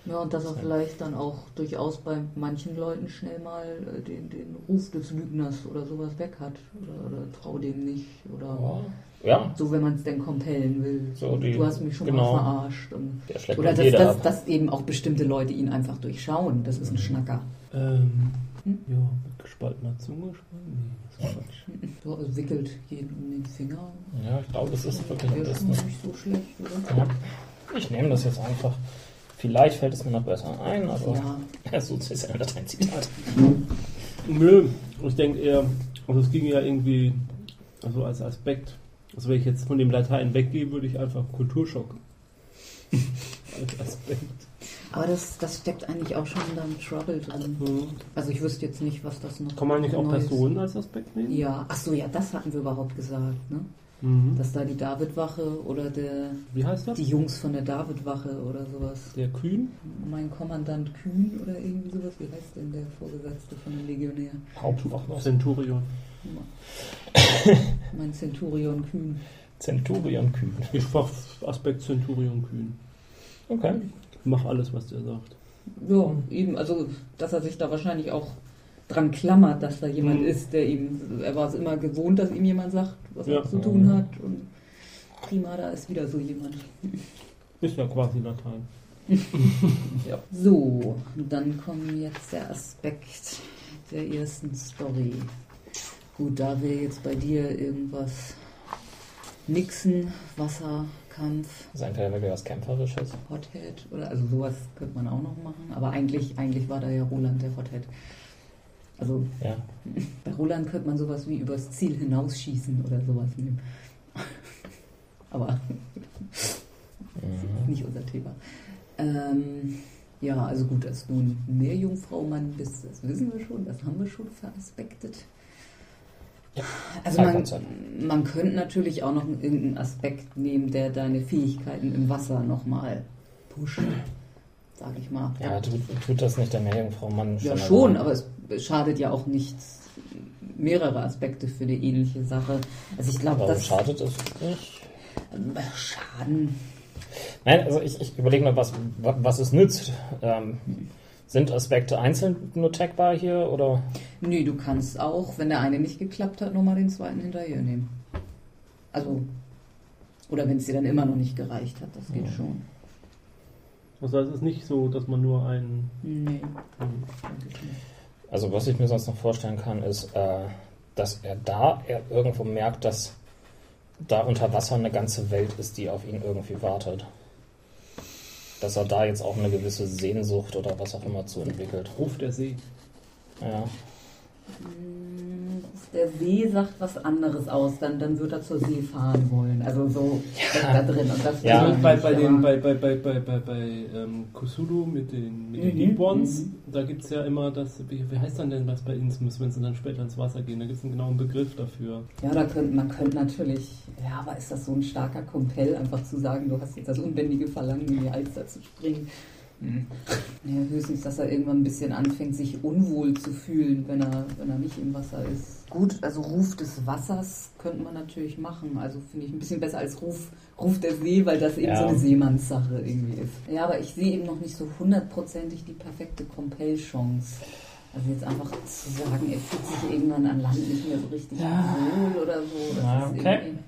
Ja, und dass er vielleicht dann auch durchaus bei manchen Leuten schnell mal äh, den, den Ruf des Lügners oder sowas weg hat. Oder, oder trau dem nicht. Oder Ja, so, wenn man es denn compellen will. So die- du hast mich schon genau. mal verarscht. Und, oder halt dass, dass, dass eben auch bestimmte Leute ihn einfach durchschauen. Das ist ein Schnacker. Ähm, Hm? ja, mit gespaltener Zunge? Nee, das ist Quatsch. So, also wickelt jeden um den Finger. Ja, ich glaube, es ist wirklich schon besten. nicht so schlecht, oder? Ja. Ich nehme das jetzt einfach. Vielleicht fällt es mir noch besser ein, aber Ja. [laughs] so ist ja ein Lateinzitat. Nö, ich denke eher, also es ging ja irgendwie, also als Aspekt, also wenn ich jetzt von dem Latein weggehe, würde ich einfach Kulturschock [laughs] als Aspekt. Aber das, das steckt eigentlich auch schon in deinem Trouble drin. Mhm. Also ich wüsste jetzt nicht, was das noch Kann man nicht auch Personen als Aspekt nehmen? Ja, ach so, ja, das hatten wir überhaupt gesagt, ne? Mhm. Dass da die Davidwache oder der, Wie heißt das? die Jungs von der Davidwache oder sowas. Der Kühn? Mein Kommandant Kühn oder irgendwie sowas. Wie heißt denn der Vorgesetzte von dem Legionär? Hauptwache. Centurion. Mein Centurion Kühn. Centurion Kühn. Ich frage Aspekt Centurion Kühn. Okay. Mach alles, was der sagt. Ja, eben, also, dass er sich da wahrscheinlich auch dran klammert, dass da jemand Mhm. ist, der ihm, er war es immer gewohnt, dass ihm jemand sagt, was Ja. er zu tun hat. Und prima, da ist wieder so jemand. Ist ja quasi Latein. [laughs] Ja. So, dann kommt jetzt der Aspekt der ersten Story. Gut, da wir jetzt bei dir irgendwas Nixen, Wasserkampf, Das ist einfach wirklich was Kämpferisches. Hothead oder also sowas könnte man auch noch machen. Aber eigentlich, eigentlich war da ja Roland der Hothead. Also Ja. [laughs] bei Roland könnte man sowas wie übers Ziel hinausschießen oder sowas nehmen. [laughs] Aber Mhm. nicht unser Thema. Ähm, ja, also gut, dass du ein Meerjungfrau-Mann bist, das wissen wir schon, das haben wir schon veraspektet. Ja, also man, Zeit. man könnte natürlich auch noch irgendeinen Aspekt nehmen, der deine Fähigkeiten im Wasser nochmal pusht, sage ich mal. Ja, tut, tut das nicht der Meerjungfrau Mann Ja, schon schon, allein? aber es schadet ja auch nichts. Mehrere Aspekte für die ähnliche Sache. Also ich glaube, Warum das schadet es nicht? Ähm, Schaden. Nein, also ich, ich überlege mal, was, wa- was es nützt. Ähm, sind Aspekte einzeln nur tagbar hier oder? Nö, du kannst auch, wenn der eine nicht geklappt hat, nochmal den zweiten hinterher nehmen. Also, oder wenn es dir dann immer noch nicht gereicht hat, das geht Ja. schon. Also es ist nicht so, dass man nur einen. Nee. Also was ich mir sonst noch vorstellen kann, ist, äh, dass er da er irgendwo merkt, dass da unter Wasser eine ganze Welt ist, die auf ihn irgendwie wartet. Dass er da jetzt auch eine gewisse Sehnsucht oder was auch immer zu entwickelt. Ruf der See. Ja. Mm, Der See sagt was anderes aus, dann, dann wird er zur See fahren wollen. Also so steckt da drin. Und das Ja. Also bei, bei, den, bei, bei, bei, bei, bei, bei ähm, Cthulhu mit den, mit den Mhm, Deep Ones, mhm. da gibt es ja immer das, wie, wie heißt dann denn das bei Innsmouth, wenn sie dann später ins Wasser gehen? Da gibt es einen genauen Begriff dafür. Ja, da könnte, man könnte natürlich, ja, aber ist das so ein starker Kompell, einfach zu sagen, du hast jetzt das unbändige Verlangen, in die Alster zu springen? Ja, höchstens, dass er irgendwann ein bisschen anfängt, sich unwohl zu fühlen, wenn er, wenn er nicht im Wasser ist. Gut, also Ruf des Wassers könnte man natürlich machen. Also finde ich ein bisschen besser als Ruf, Ruf der See, weil das eben Ja. so eine Seemannssache irgendwie ist. Ja, aber ich sehe eben noch nicht so hundertprozentig die perfekte Compel-Chance. Also jetzt einfach zu sagen, er fühlt sich irgendwann an Land nicht mehr so richtig wohl oder so. Das Ja, ist okay. irgendwie-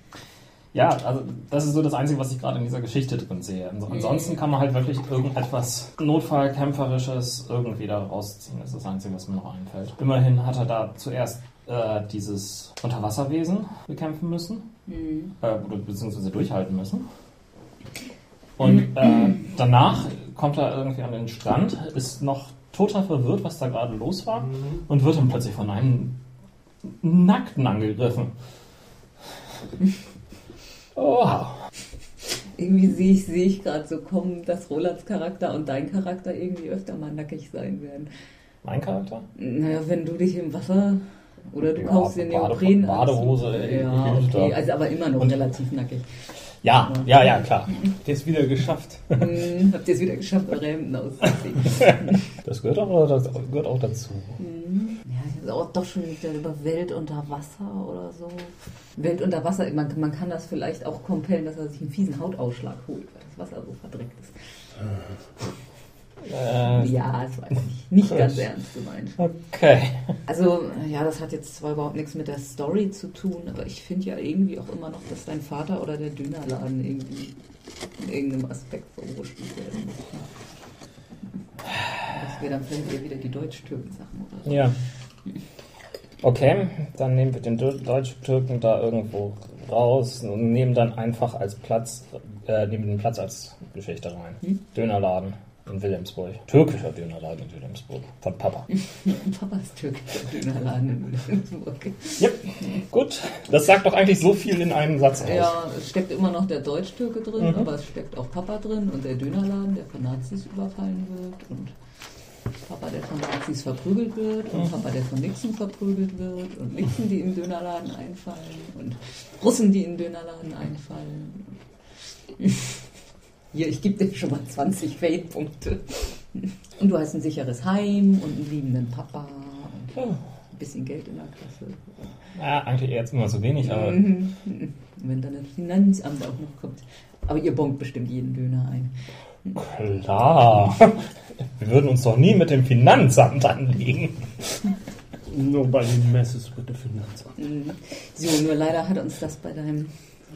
Ja, also das ist so das Einzige, was ich gerade in dieser Geschichte drin sehe. Also ansonsten kann man halt wirklich irgendetwas Notfallkämpferisches irgendwie da rausziehen. Das ist das Einzige, was mir noch einfällt. Immerhin hat er da zuerst äh, dieses Unterwasserwesen bekämpfen müssen, Mhm. äh, oder beziehungsweise durchhalten müssen. Und äh, danach kommt er irgendwie an den Strand, ist noch total verwirrt, was da gerade los war, und wird dann plötzlich von einem Nackten angegriffen. [laughs] Wow. Irgendwie sehe ich, sehe ich gerade so kommen, dass Rolands Charakter und dein Charakter irgendwie öfter mal nackig sein werden. Mein Charakter? Naja, wenn du dich im Wasser oder du Ja, kaufst dir Neopren. Badehose, äh, Ja, okay, also aber immer noch Und- relativ nackig. Ja, ja, ja, klar. Jetzt wieder geschafft. [laughs] Hm, habt ihr es wieder geschafft, eure Hemden auszuziehen? [laughs] Das gehört auch, das gehört auch dazu. Auch doch schon wieder über Welt unter Wasser oder so. Welt unter Wasser, man, man kann das vielleicht auch kompellen, dass er sich einen fiesen Hautausschlag holt, weil das Wasser so verdreckt ist. Äh, Ja, das weiß ich. Nicht ganz ernst gemeint. okay. Also, ja, das hat jetzt zwar überhaupt nichts mit der Story zu tun, aber ich finde ja irgendwie auch immer noch, dass dein Vater oder der Dönerladen irgendwie in irgendeinem Aspekt verwurschtelt werden müssen. Das wäre dann vielleicht wieder die Deutsch-Türken-Sachen oder so. Ja. Okay, dann nehmen wir den Deu- Deutsch-Türken da irgendwo raus und nehmen dann einfach als Platz, äh, nehmen den Platz als Geschichte rein. Hm? Dönerladen in Wilhelmsburg. Türkischer Dönerladen in Wilhelmsburg. Von Papa. [laughs] Papa ist türkischer Dönerladen in Wilhelmsburg. Yep. Gut. Das sagt doch eigentlich so viel in einem Satz aus. Ja, es steckt immer noch der Deutsch-Türke drin, Mhm. aber es steckt auch Papa drin und der Dönerladen, der von Nazis überfallen wird und Papa, der von Nazis verprügelt wird und Papa, der von Nixon verprügelt wird und Nixon, die im Dönerladen einfallen und Russen, die in den Dönerladen einfallen. Hier, ich gebe dir schon mal 20 Fade-Punkte. Und du hast ein sicheres Heim und einen liebenden Papa und ein bisschen Geld in der Kasse. Ja, eigentlich eher jetzt immer so wenig, aber Mhm. Wenn dann das Finanzamt auch noch kommt. Aber ihr bonkt bestimmt jeden Döner ein. Klar. [laughs] Wir würden uns doch nie mit dem Finanzamt anlegen. Nobody messes with the Finanzamt. Mhm. So, nur leider hat uns das bei deinem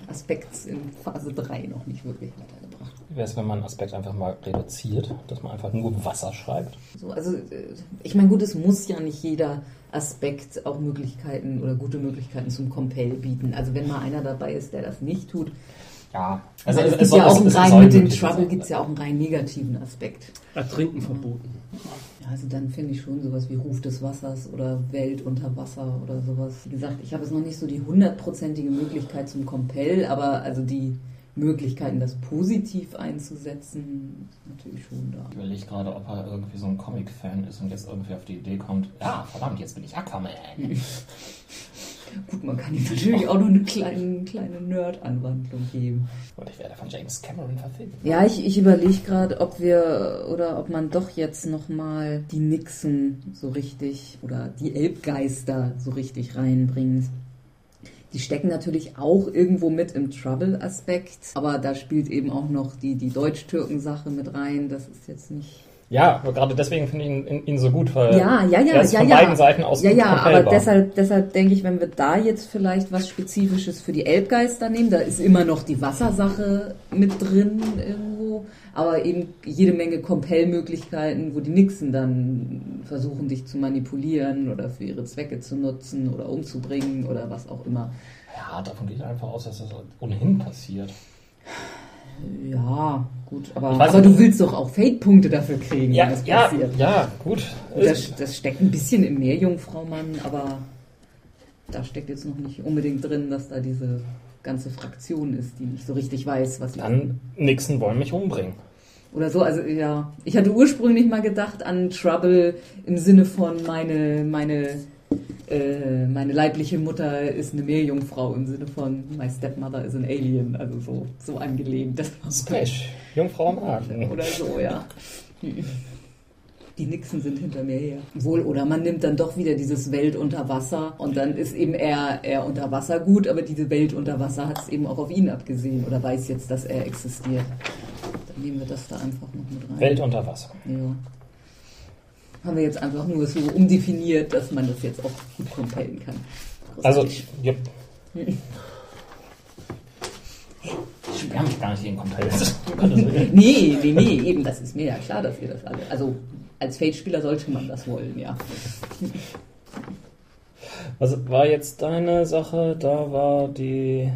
Aspekt in Phase 3 noch nicht wirklich weitergebracht. Wie wäre es, wenn man einen Aspekt einfach mal reduziert, dass man einfach nur Wasser schreibt? So, also, äh, ich meine, gut, es muss ja nicht jeder Aspekt auch Möglichkeiten oder gute Möglichkeiten zum Compel bieten. Also, wenn mal einer dabei ist, der das nicht tut. Ja, Also, es, es gibt ja auch es- einen es rein mit dem Trouble gibt es ja auch einen rein negativen Aspekt. Ertrinken verboten. Ja, Also dann finde ich schon sowas wie Ruf des Wassers oder Welt unter Wasser oder sowas. Wie gesagt, ich habe jetzt noch nicht so die hundertprozentige Möglichkeit zum Compel, aber also die Möglichkeiten, das positiv einzusetzen, ist natürlich schon da. Ich überlege gerade, ob er irgendwie so ein Comic-Fan ist und jetzt irgendwie auf die Idee kommt, ja, verdammt, jetzt bin ich Aquaman. [laughs] Gut, man kann ihm natürlich auch noch eine kleine, kleine Nerd-Anwandlung geben. Und ich werde von James Cameron verfilmt. Ja, ich, ich überlege gerade, ob wir oder ob man doch jetzt nochmal die Nixen so richtig oder die Elbgeister so richtig reinbringt. Die stecken natürlich auch irgendwo mit im Trouble-Aspekt, aber da spielt eben auch noch die, die Deutsch-Türken-Sache mit rein. Das ist jetzt nicht. Ja, aber gerade deswegen finde ich ihn, ihn, so gut, weil Ja, ja, ja, er ist ja, von ja. beiden Seiten aus Ja, ja, aber deshalb, deshalb denke ich, wenn wir da jetzt vielleicht was Spezifisches für die Elbgeister nehmen, da ist immer noch die Wassersache mit drin irgendwo, aber eben jede Menge Compel-Möglichkeiten, wo die Nixen dann versuchen, dich zu manipulieren oder für ihre Zwecke zu nutzen oder umzubringen oder was auch immer. Ja, davon geht einfach aus, dass das ohnehin passiert. Ja, gut, aber, aber du willst doch auch Fate-Punkte dafür kriegen, Ja, wenn das ja, passiert. ja, gut. Das, das steckt ein bisschen im Meerjungfraumann, aber da steckt jetzt noch nicht unbedingt drin, dass da diese ganze Fraktion ist, die nicht so richtig weiß, was sie Dann Nixon wollen mich umbringen. Oder so, also ja. Ich hatte ursprünglich mal gedacht an Trouble im Sinne von meine, meine, äh, meine leibliche Mutter ist eine Meerjungfrau, im Sinne von my stepmother is an alien, also so, so angelehnt. Das war Splash. Jungfrau am Argen. Oder so, ja. Die Nixen sind hinter mir her. Wohl, oder man nimmt dann doch wieder dieses Welt unter Wasser und dann ist eben er, er unter Wasser gut, aber diese Welt unter Wasser hat es eben auch auf ihn abgesehen oder weiß jetzt, dass er existiert. Dann nehmen wir das da einfach noch mit rein. Welt unter Wasser. Ja. Haben wir jetzt einfach nur so umdefiniert, dass man das jetzt auch gut compellen kann. Also, ja. Wir haben mich gar nicht gegen Compelled. [laughs] Nee, nee, nee, eben, das ist mir ja klar, dass wir das alle. Also als Fate-Spieler sollte man das wollen, ja. Was war jetzt deine Sache? Da war die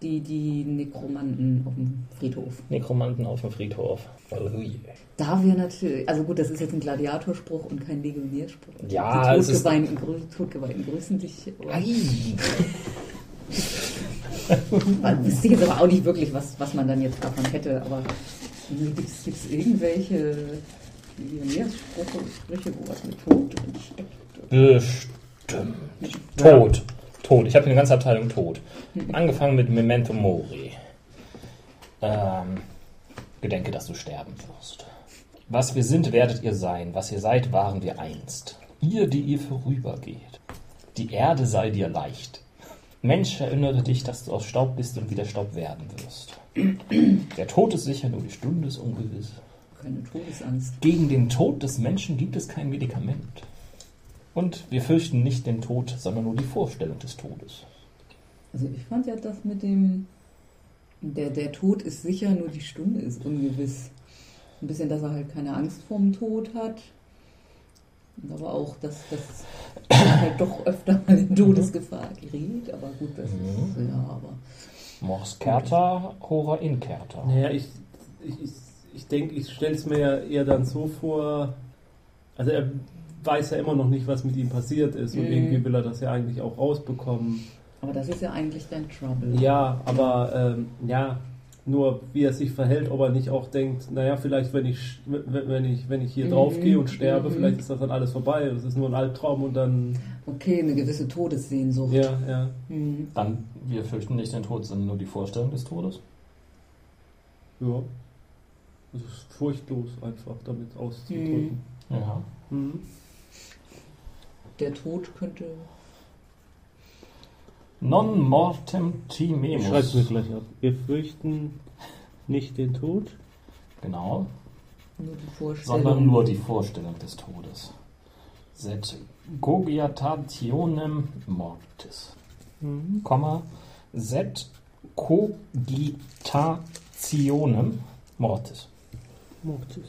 Die, die Nekromanten auf dem Friedhof. Nekromanten auf dem Friedhof. Oh je. Da wir natürlich, also gut, das ist jetzt ein Gladiatorspruch und kein Legionärspruch. Ja, die es ist- Todgeweihten, grü- Todgeweihten grüßen dich. Man wüsste jetzt aber auch nicht wirklich, was, was man dann jetzt davon hätte, aber gibt es irgendwelche Legionärsprüche, Sprüche, wo was mit Tod drin steckt? Bestimmt. Tod. Tod. Ich habe hier eine ganze Abteilung Tod. Angefangen mit Memento Mori. Ähm, gedenke, dass du sterben wirst. Was wir sind, werdet ihr sein. Was ihr seid, waren wir einst. Ihr, die ihr vorübergeht. Die Erde sei dir leicht. Mensch, erinnere dich, dass du aus Staub bist und wieder Staub werden wirst. Der Tod ist sicher, nur die Stunde ist ungewiss. Keine Todesangst. Gegen den Tod des Menschen gibt es kein Medikament. Und wir fürchten nicht den Tod, sondern nur die Vorstellung des Todes. Also ich fand ja das mit dem, der, der Tod ist sicher, nur die Stunde ist ungewiss. Ein bisschen, dass er halt keine Angst vorm Tod hat. Und aber auch, dass, dass er halt doch öfter mal in Todesgefahr gerät. Aber gut, das ist, ja, aber Mors Kerta, Hora Inkerta. Naja, ich, ich, ich, ich denke, ich stelle es mir ja eher dann so vor, also er weiß ja immer noch nicht, was mit ihm passiert ist und Mhm. irgendwie will er das ja eigentlich auch rausbekommen. Aber das ist ja eigentlich dein Trouble. Ja, aber ähm, ja, nur wie er sich verhält, ob er nicht auch denkt, naja, vielleicht wenn ich wenn ich wenn ich hier Mhm, draufgehe und sterbe, mhm. vielleicht ist das dann alles vorbei. Das ist nur ein Albtraum und dann Okay, eine gewisse Todessehnsucht. ja, ja. Mhm. Dann, wir fürchten nicht den Tod, sondern nur die Vorstellung des Todes. Ja. Das ist furchtlos einfach damit auszudrücken. Ja. Mhm. Der Tod könnte. Non mortem Ich timemus. schreibe es mir gleich ab. Wir fürchten nicht den Tod. Genau. Nur die Vorstellung. Sondern nur die Vorstellung des Todes. Sed cogitationem mortis. Mhm. Komma. Sed cogitationem mortis. Mortis.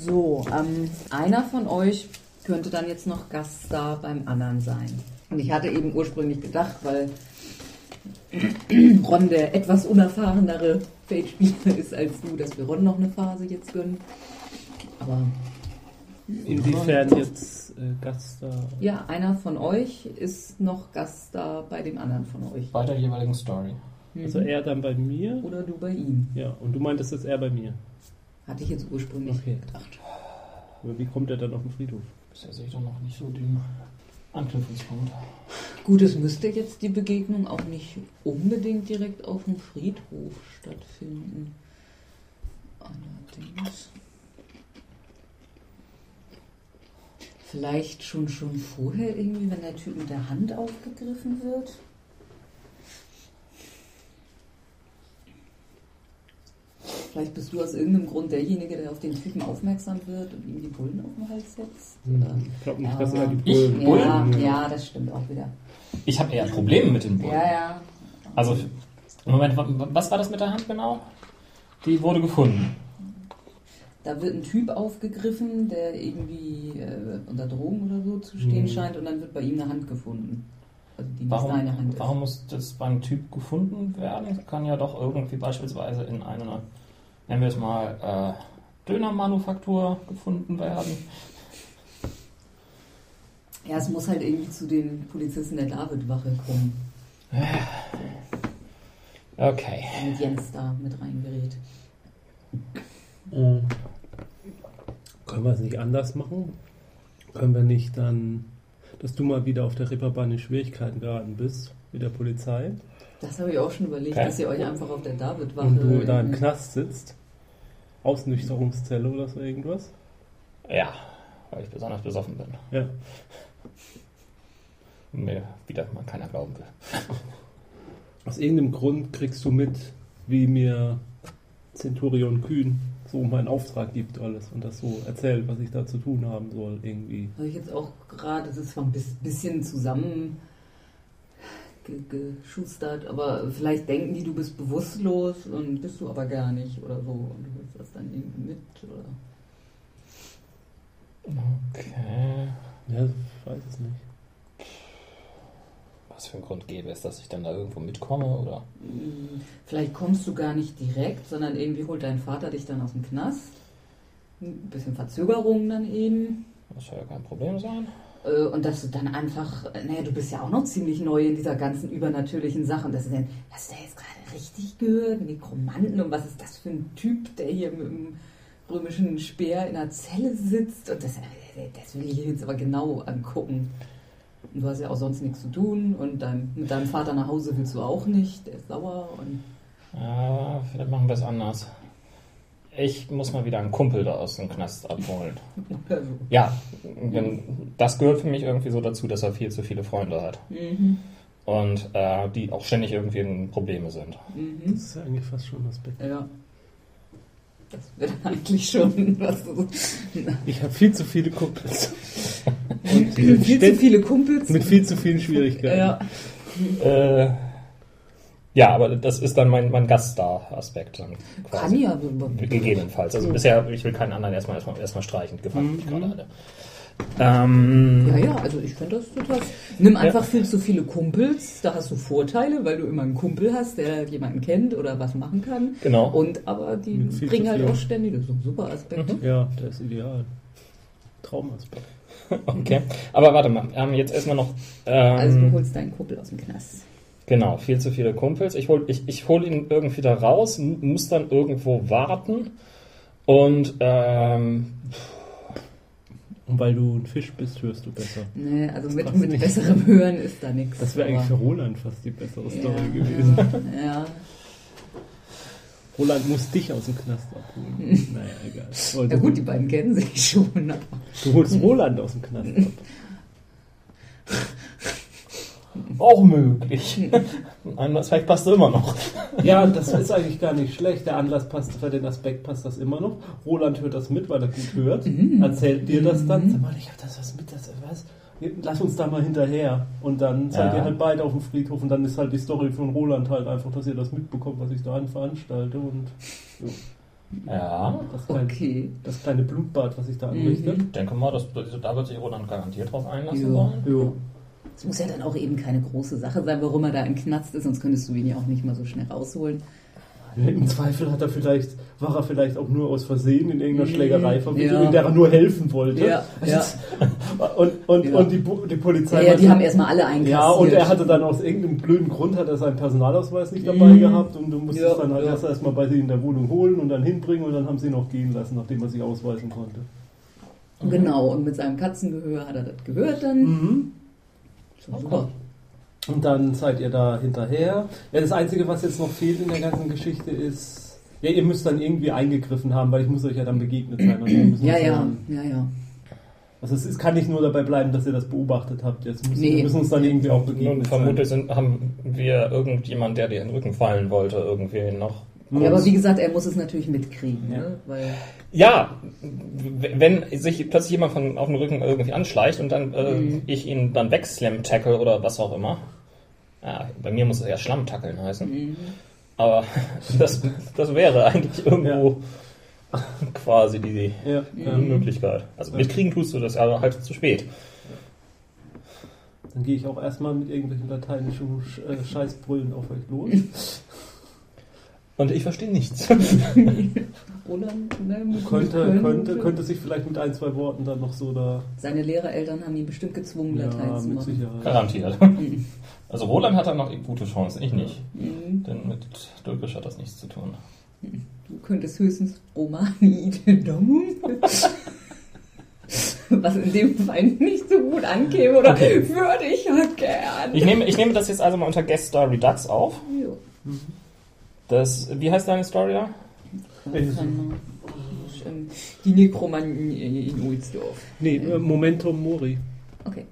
So, ähm, einer von euch könnte dann jetzt noch Gaststar beim anderen sein. Und ich hatte eben ursprünglich gedacht, weil [clears throat] Ron der etwas unerfahrenere Fate-Spieler ist als du, dass wir Ron noch eine Phase jetzt gönnen. Aber Inwiefern jetzt äh, Gaststar? ja, einer von euch ist noch Gaststar bei dem anderen von euch. Bei der jeweiligen Story. Also er dann bei mir? Oder du bei ihm. Ja, und du meintest jetzt er bei mir. Hatte ich jetzt ursprünglich Okay. gedacht. Aber wie kommt er dann auf den Friedhof? Bisher sehe ich doch noch nicht so den Anknüpfungspunkt. Gut, es müsste jetzt die Begegnung auch nicht unbedingt direkt auf dem Friedhof stattfinden. Allerdings. Vielleicht schon schon vorher irgendwie, wenn der Typ mit der Hand aufgegriffen wird. Vielleicht bist du aus irgendeinem Grund derjenige, der auf den Typen aufmerksam wird und ihm die Bullen auf den Hals setzt. Oder? Ich glaube nicht, Ja. dass er die Ich? Bullen. Ja, Bullen- ja, das stimmt auch wieder. Ich habe eher Probleme mit den Bullen. Ja, ja. Also, Moment, wa- was war das mit der Hand genau? Die wurde gefunden. Da wird ein Typ aufgegriffen, der irgendwie äh, unter Drogen oder so zu stehen Mhm. scheint und dann wird bei ihm eine Hand gefunden. Also die nicht Warum, seine Hand ist. warum muss das beim Typ gefunden werden? Kann ja doch irgendwie beispielsweise in einer, nennen wir es mal, äh, Dönermanufaktur gefunden werden. Ja, es muss halt irgendwie zu den Polizisten der David-Wache kommen, Okay. damit Jens da mit reingerät. Mhm. Können wir es nicht anders machen? Können wir nicht dann, dass du mal wieder auf der Reeperbahn in Schwierigkeiten geraten bist mit der Polizei Das habe ich auch schon überlegt, Okay. dass ihr euch einfach auf der David-Wache... und du da im Knast sitzt? Ausnüchterungszelle oder so irgendwas? Ja, weil ich besonders besoffen bin. Ja. Mir wieder mal keiner glauben will. [laughs] Aus irgendeinem Grund kriegst du mit, wie mir Centurion Kühn so meinen Auftrag gibt alles und das so erzählt, was ich da zu tun haben soll irgendwie. Habe ich jetzt auch gerade, das ist zwar ein bis- bisschen zusammen geschustert, aber vielleicht denken die, du bist bewusstlos und bist du aber gar nicht oder so und du willst das dann irgendwie mit oder Okay. Ja, ich weiß es nicht. Was für ein Grund gäbe es, dass ich dann da irgendwo mitkomme? Oder? Mm, Vielleicht kommst du gar nicht direkt, sondern irgendwie holt dein Vater dich dann aus dem Knast. Ein bisschen Verzögerung dann eben. Das soll ja kein Problem sein. Äh, Und dass du dann einfach, äh, naja, du bist ja auch noch ziemlich neu in dieser ganzen übernatürlichen Sache. Und dass du dann, hast du da jetzt gerade richtig gehört? Nekromanten und was ist das für ein Typ, der hier mit dem römischen Speer in der Zelle sitzt? Und das, äh, das will ich jetzt aber genau angucken. Und du hast ja auch sonst nichts zu tun und dein, mit deinem Vater nach Hause willst du auch nicht, der ist sauer und Ja, vielleicht machen wir es anders. Ich muss mal wieder einen Kumpel da aus dem Knast abholen. oder [laughs] so. Ja, denn das gehört für mich irgendwie so dazu, dass er viel zu viele Freunde hat. Mhm. Und äh, die auch ständig irgendwie in Probleme sind. Mhm. Das ist ja eigentlich fast schon das Bett. Ja. Das wird [laughs] eigentlich schon was Ich habe viel zu viele Kumpels. [laughs] Und viel zu Ständ- viele Kumpels. Mit viel zu vielen Schwierigkeiten. Ja. Äh, ja, aber das ist dann mein, mein Gaststar-Aspekt. dann Kann ja. Gegebenenfalls. Also bisher, ich will keinen anderen erstmal, erstmal, erstmal streichen. Gefallen Mhm. mich gerade alle. Ähm, Ja, ja, also ich finde das total. Nimm einfach viel zu viele Kumpels, da hast du Vorteile, weil du immer einen Kumpel hast, der jemanden kennt oder was machen kann. Genau. Und aber die viel bringen halt auch ständig, das ist ein super Aspekt. Ja, der ist ideal. Traumaspekt. [laughs] Okay. Aber warte mal, ähm, jetzt erstmal noch. Ähm, Also du holst deinen Kumpel aus dem Knast. Genau, viel zu viele Kumpels. Ich hole ich, ich hol ihn irgendwie da raus, muss dann irgendwo warten. Und ähm, Und weil du ein Fisch bist, hörst du besser. Nee, also mit, mit besserem Hören ist da nichts. Das wäre eigentlich für Roland fast die bessere Story ja, gewesen. Ja, Roland muss dich aus dem Knast abholen. [laughs] naja, egal. Aber ja du, gut, die beiden kennen sich schon. du holst Roland aus dem Knast ab. [laughs] auch möglich. [laughs] Ein vielleicht passt er immer noch. [laughs] Ja, das ist eigentlich gar nicht schlecht. Der Anlass passt, für den Aspekt passt das immer noch. Roland hört das mit, weil er gut hört. Erzählt dir das dann. Sag mal, ich hab das was mit, das was. Lass uns da mal hinterher. Und dann seid Ja. ihr halt beide auf dem Friedhof und dann ist halt die Story von Roland halt einfach, dass ihr das mitbekommt, was ich da an veranstalte und jo, Ja, das, kleine, Okay. das kleine Blutbad, was ich da anrichte. ich denke mal, dass, da wird sich Roland garantiert drauf einlassen Ja. wollen. Jo. Es muss ja dann auch eben keine große Sache sein, warum er da im Knast ist, sonst könntest du ihn ja auch nicht mal so schnell rausholen. Im Zweifel hat er vielleicht, war er vielleicht auch nur aus Versehen in irgendeiner Mhm, Schlägerei verwickelt, ja. in der er nur helfen wollte. Ja, Das [laughs] ja. Und, und, und die, die Polizei. Ja, ja, die haben erstmal alle einkassiert. Ja, und er hatte dann aus irgendeinem blöden Grund hat er seinen Personalausweis nicht dabei Mhm. gehabt und du musstest Ja, dann halt erst erstmal bei sie in der Wohnung holen und dann hinbringen und dann haben sie ihn noch gehen lassen, nachdem er sich ausweisen konnte. Genau, und mit seinem Katzengehör hat er das gehört dann. Mhm. Super. Und dann seid ihr da hinterher. Ja, das Einzige, was jetzt noch fehlt in der ganzen Geschichte ist, ja, ihr müsst dann irgendwie eingegriffen haben, weil ich muss euch ja dann begegnet sein. Also, müssen Ja, ja, dann- ja, ja. Also es, es kann nicht nur dabei bleiben, dass ihr das beobachtet habt. Jetzt müssen, Nee. wir müssen uns dann irgendwie auch Nun, begegnet vermutlich sind, haben wir irgendjemand, der dir in den Rücken fallen wollte, irgendwie noch. Ja, aber wie gesagt, er muss es natürlich mitkriegen, Ja. ne? weil Ja, wenn sich plötzlich jemand von auf dem Rücken irgendwie anschleicht und dann äh, Mhm. ich ihn dann wegslam tackle oder was auch immer. Ja, bei mir muss es ja Schlammtackeln heißen. mhm. Aber [laughs] das, das wäre eigentlich irgendwo [laughs] quasi die, Ja, die ähm, Möglichkeit. Also mitkriegen tust du das, aber halt zu spät. dann gehe ich auch erstmal mit irgendwelchen lateinischen Sch äh, Scheißbrüllen auf euch los. [laughs] Und ich verstehe nichts. [laughs] Roland, ne, könnte, Mut- könnte, könnte sich vielleicht mit ein, zwei Worten dann noch so da. Seine Lehrereltern haben ihn bestimmt gezwungen, Ja, Latein zu machen. Sicherheit. Garantiert. Mhm. [laughs] Also Roland hat da noch gute Chancen, ich nicht. Mhm. Denn mit Türkisch hat das nichts zu tun. Du könntest höchstens Romani [laughs] Idemum. Was in dem Fall nicht so gut ankäme, oder würde ich ja gern. Ich nehme, ich nehme das jetzt also mal unter Guest Star Redux auf. Jo. Das, wie heißt deine Story da? Die Nekromanten in, Ohlsdorf. Nee, äh, Momentum Mori. Okay.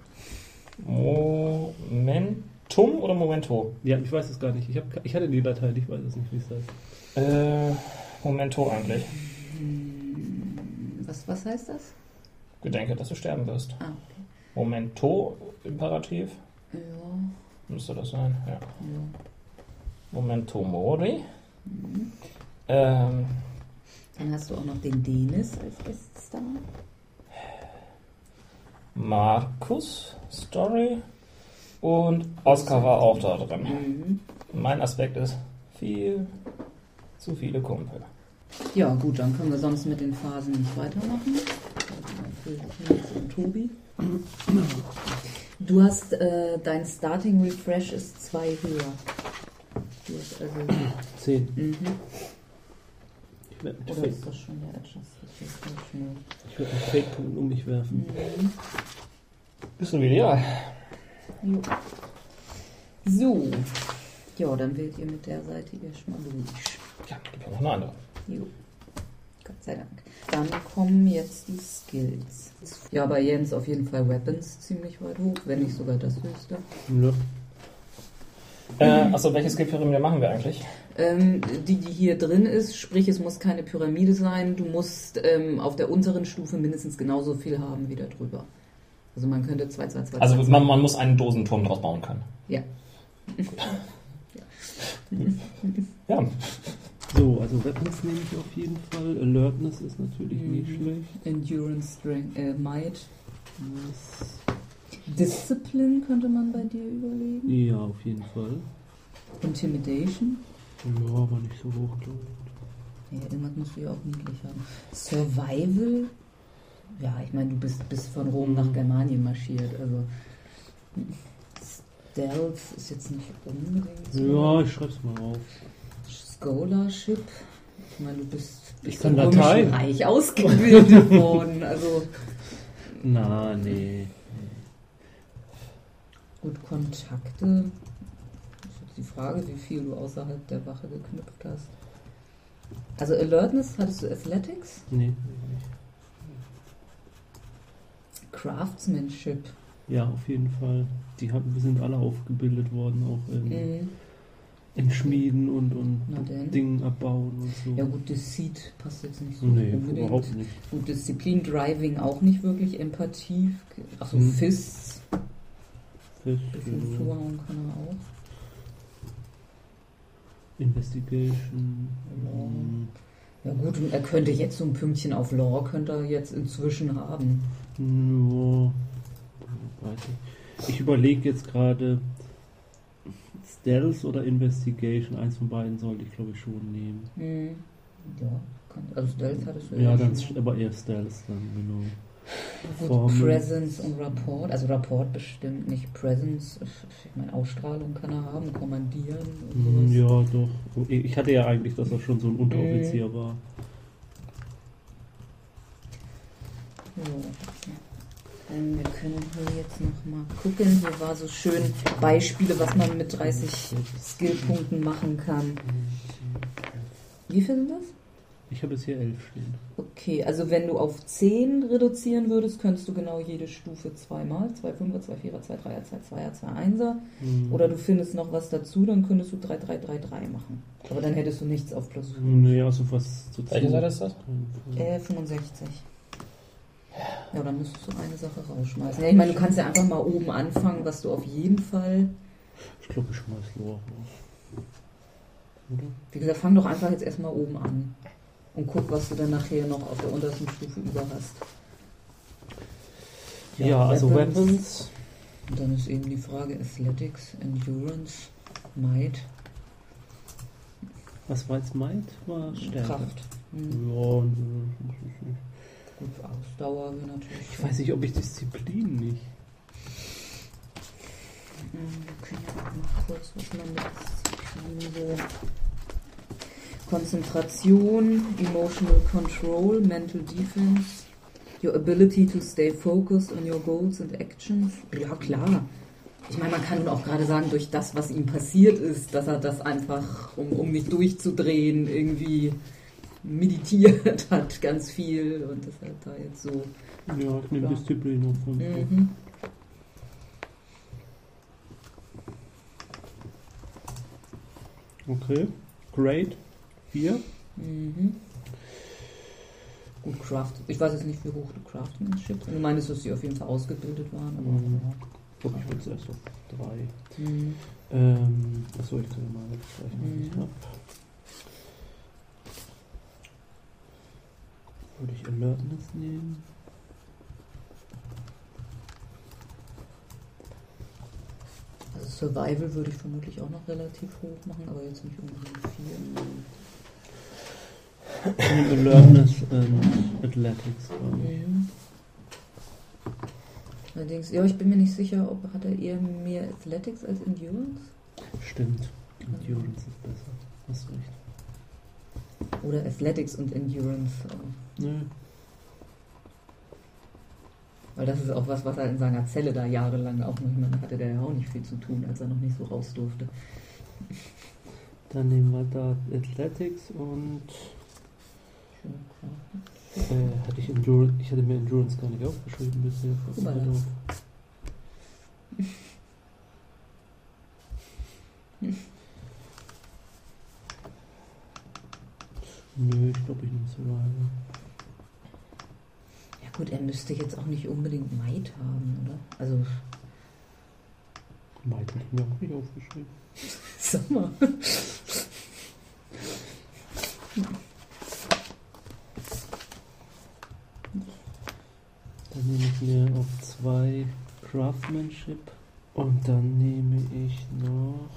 Momentum oder Momento? Ja, ich weiß es gar nicht. Ich, hab, ich hatte die Datei, ich weiß es nicht, wie es heißt. Äh, Momento eigentlich. Was, was heißt das? Gedenke, dass du sterben wirst. Ah, Momento, Imperativ, Ja, müsste das sein. Ja. ja. Momento Mori. Ähm, Dann hast du auch noch den Denis als Gaststar. Markus Story und Oscar war auch da drin. Mhm. Mein Aspekt ist viel zu viele Kumpel. Ja, gut, dann können wir sonst mit den Phasen nicht weitermachen. Und Tobi. Du hast, äh, dein Starting Refresh ist zwei höher. Du hast also, 10. mhm. Ich werde mit, Oder Fake, ist das schon der ganz schnell. ich werd mit Fake-Punkten um mich werfen. Mhm. Bist du? Ja. Jo. So. Ja, dann wählt ihr mit der Seite erstmal durch. Ja, gibt ja noch eine andere. Jo. Gott sei Dank. Dann kommen jetzt die Skills. Ja, bei Jens auf jeden Fall Weapons ziemlich weit hoch, wenn nicht sogar das höchste. Ja. Äh, achso, welche Skillpyramide machen wir eigentlich? Ähm, die, die hier drin ist, sprich, es muss keine Pyramide sein. Du musst ähm, auf der unteren Stufe mindestens genauso viel haben wie da drüber. Also man könnte 2, 2, 2, Also man, man muss einen Dosenturm draus bauen können. Ja. [laughs] Ja. So, also Weapons nehme ich auf jeden Fall. Alertness ist natürlich nicht Mhm. schlecht. Endurance, Strength, äh, Might. Discipline könnte man bei dir überlegen. Ja, auf jeden Fall. Intimidation. Ja, aber nicht so hoch, glaube Ja, irgendwas musst du ja auch niedlich haben. Survival. Ja, ich meine, du bist, bist von Rom nach Germanien marschiert. Also Stealth ist jetzt nicht unbedingt ich. so. Ja, ich schreib's mal auf. Scholarship. Ich meine, du bist, Ich bist kann im Römischen Latein. Reich ausgebildet [laughs] worden. Also Na, nee. Gut, Kontakte. Das ist jetzt die Frage, wie viel du außerhalb der Wache geknüpft hast. Also Alertness, hattest du Athletics? Nee. Craftsmanship. Ja, auf jeden Fall. Die haben, sind alle aufgebildet worden, auch in, Mhm. in Schmieden und, und. Dingen abbauen und so. Ja gut, Deceit passt jetzt nicht so Nee, unbedingt. überhaupt nicht. Gut, Disziplin, Driving auch nicht wirklich, Empathie. Achso, Mhm. Fists. Bisschen ja. zuhauen kann er auch. Investigation. Ja. ähm, Ja gut, und er könnte jetzt so ein Pünktchen auf Law, könnte er jetzt inzwischen haben. Ja, weiß ich. Ich überlege jetzt gerade Stealth oder Investigation. Eins von beiden sollte ich glaube ich schon nehmen. Mhm. Ja, kann, also Stealth hattest du Ja, schon dann aber eher Stealth dann, genau. Formen. Presence und Rapport. Also Rapport bestimmt nicht Presence. Ich meine, Ausstrahlung kann er haben, kommandieren und Hm, sowas. Ja, doch. Ich hatte ja eigentlich, dass er schon so ein Unteroffizier Mhm. war. So. Ähm, Wir können hier jetzt noch mal gucken. Hier war so schön Beispiele, was man mit 30 Skillpunkten machen kann. Wie viel sind das? Ich habe jetzt hier elf stehen. Okay, also wenn du auf 10 reduzieren würdest, könntest du genau jede Stufe zweimal. 2 Fünfer, 2 Vierer, 2 Dreier, 2 Zweier, 2 Einser. Hm. Oder du findest noch was dazu, dann könntest du 3, 3, 3, 3 machen. Aber dann hättest du nichts auf plus 5. Nee, also was zu Welche Seite ist das? Äh, 65. Ja, dann müsstest du eine Sache rausschmeißen. Ja, ich meine, du kannst ja einfach mal oben anfangen, was du auf jeden Fall. Ich glaube, ich schmeiß Lore raus. Oder? Wie gesagt, fang doch einfach jetzt erstmal oben an. Und guck, was du dann nachher noch auf der untersten Stufe über hast. Ja, also Weapons. Und dann ist eben die Frage Athletics, Endurance, Might, Was war jetzt Might? War Stärke. Kraft. Hm. Ja, und, Gut, Ausdauer natürlich. ich weiß nicht, ob ich Disziplin nicht. Hm, Wir können ja auch mal kurz was man mit Disziplin so. Konzentration, Emotional Control, Mental Defense, Your ability to stay focused on your goals and actions. Ja, klar. Ich meine, man kann nun auch gerade sagen, durch das, was ihm passiert ist, dass er das einfach, um, um nicht durchzudrehen, irgendwie meditiert, [laughs] hat ganz viel und ist halt da jetzt so. Ja, ich nehme Ja. Disziplin auf 5. Mhm. Okay. Great. 4. Mhm. Gut, Craft. Ich weiß jetzt nicht, wie hoch du Craftsmanship. Du meinst, dass sie auf jeden Fall ausgebildet waren, aber. Mhm. Ich glaube, ich würde es erst auf 3. Mhm. Ähm, achso, ich kann mal wegstreichen, was ich Mhm. habe. Würde ich Alertness nehmen? Also Survival würde ich vermutlich auch noch relativ hoch machen, aber jetzt nicht unbedingt viel. Ich nehme Alertness und Athletics. Mhm. Allerdings, ja, ich bin mir nicht sicher, ob hat er eher mehr Athletics als Endurance? Stimmt. Endurance ist besser. Hast recht. Oder Athletics und Endurance. Nö. Weil das ist auch was, was er in seiner Zelle da jahrelang auch noch, meine, hatte der ja auch nicht viel zu tun, als er noch nicht so raus durfte. Dann nehmen wir da Athletics und äh, hatte ich Endurance. Ich hatte mir Endurance gar nicht aufgeschrieben bisher. Doof. [laughs] Nö, ich glaube, ich nehme Survival. Ja gut, er müsste jetzt auch nicht unbedingt Might haben, oder? Also, Might hatte ich mir auch nicht aufgeschrieben. [laughs] sag mal. Dann nehme ich mir auf zwei Craftsmanship und dann nehme ich noch.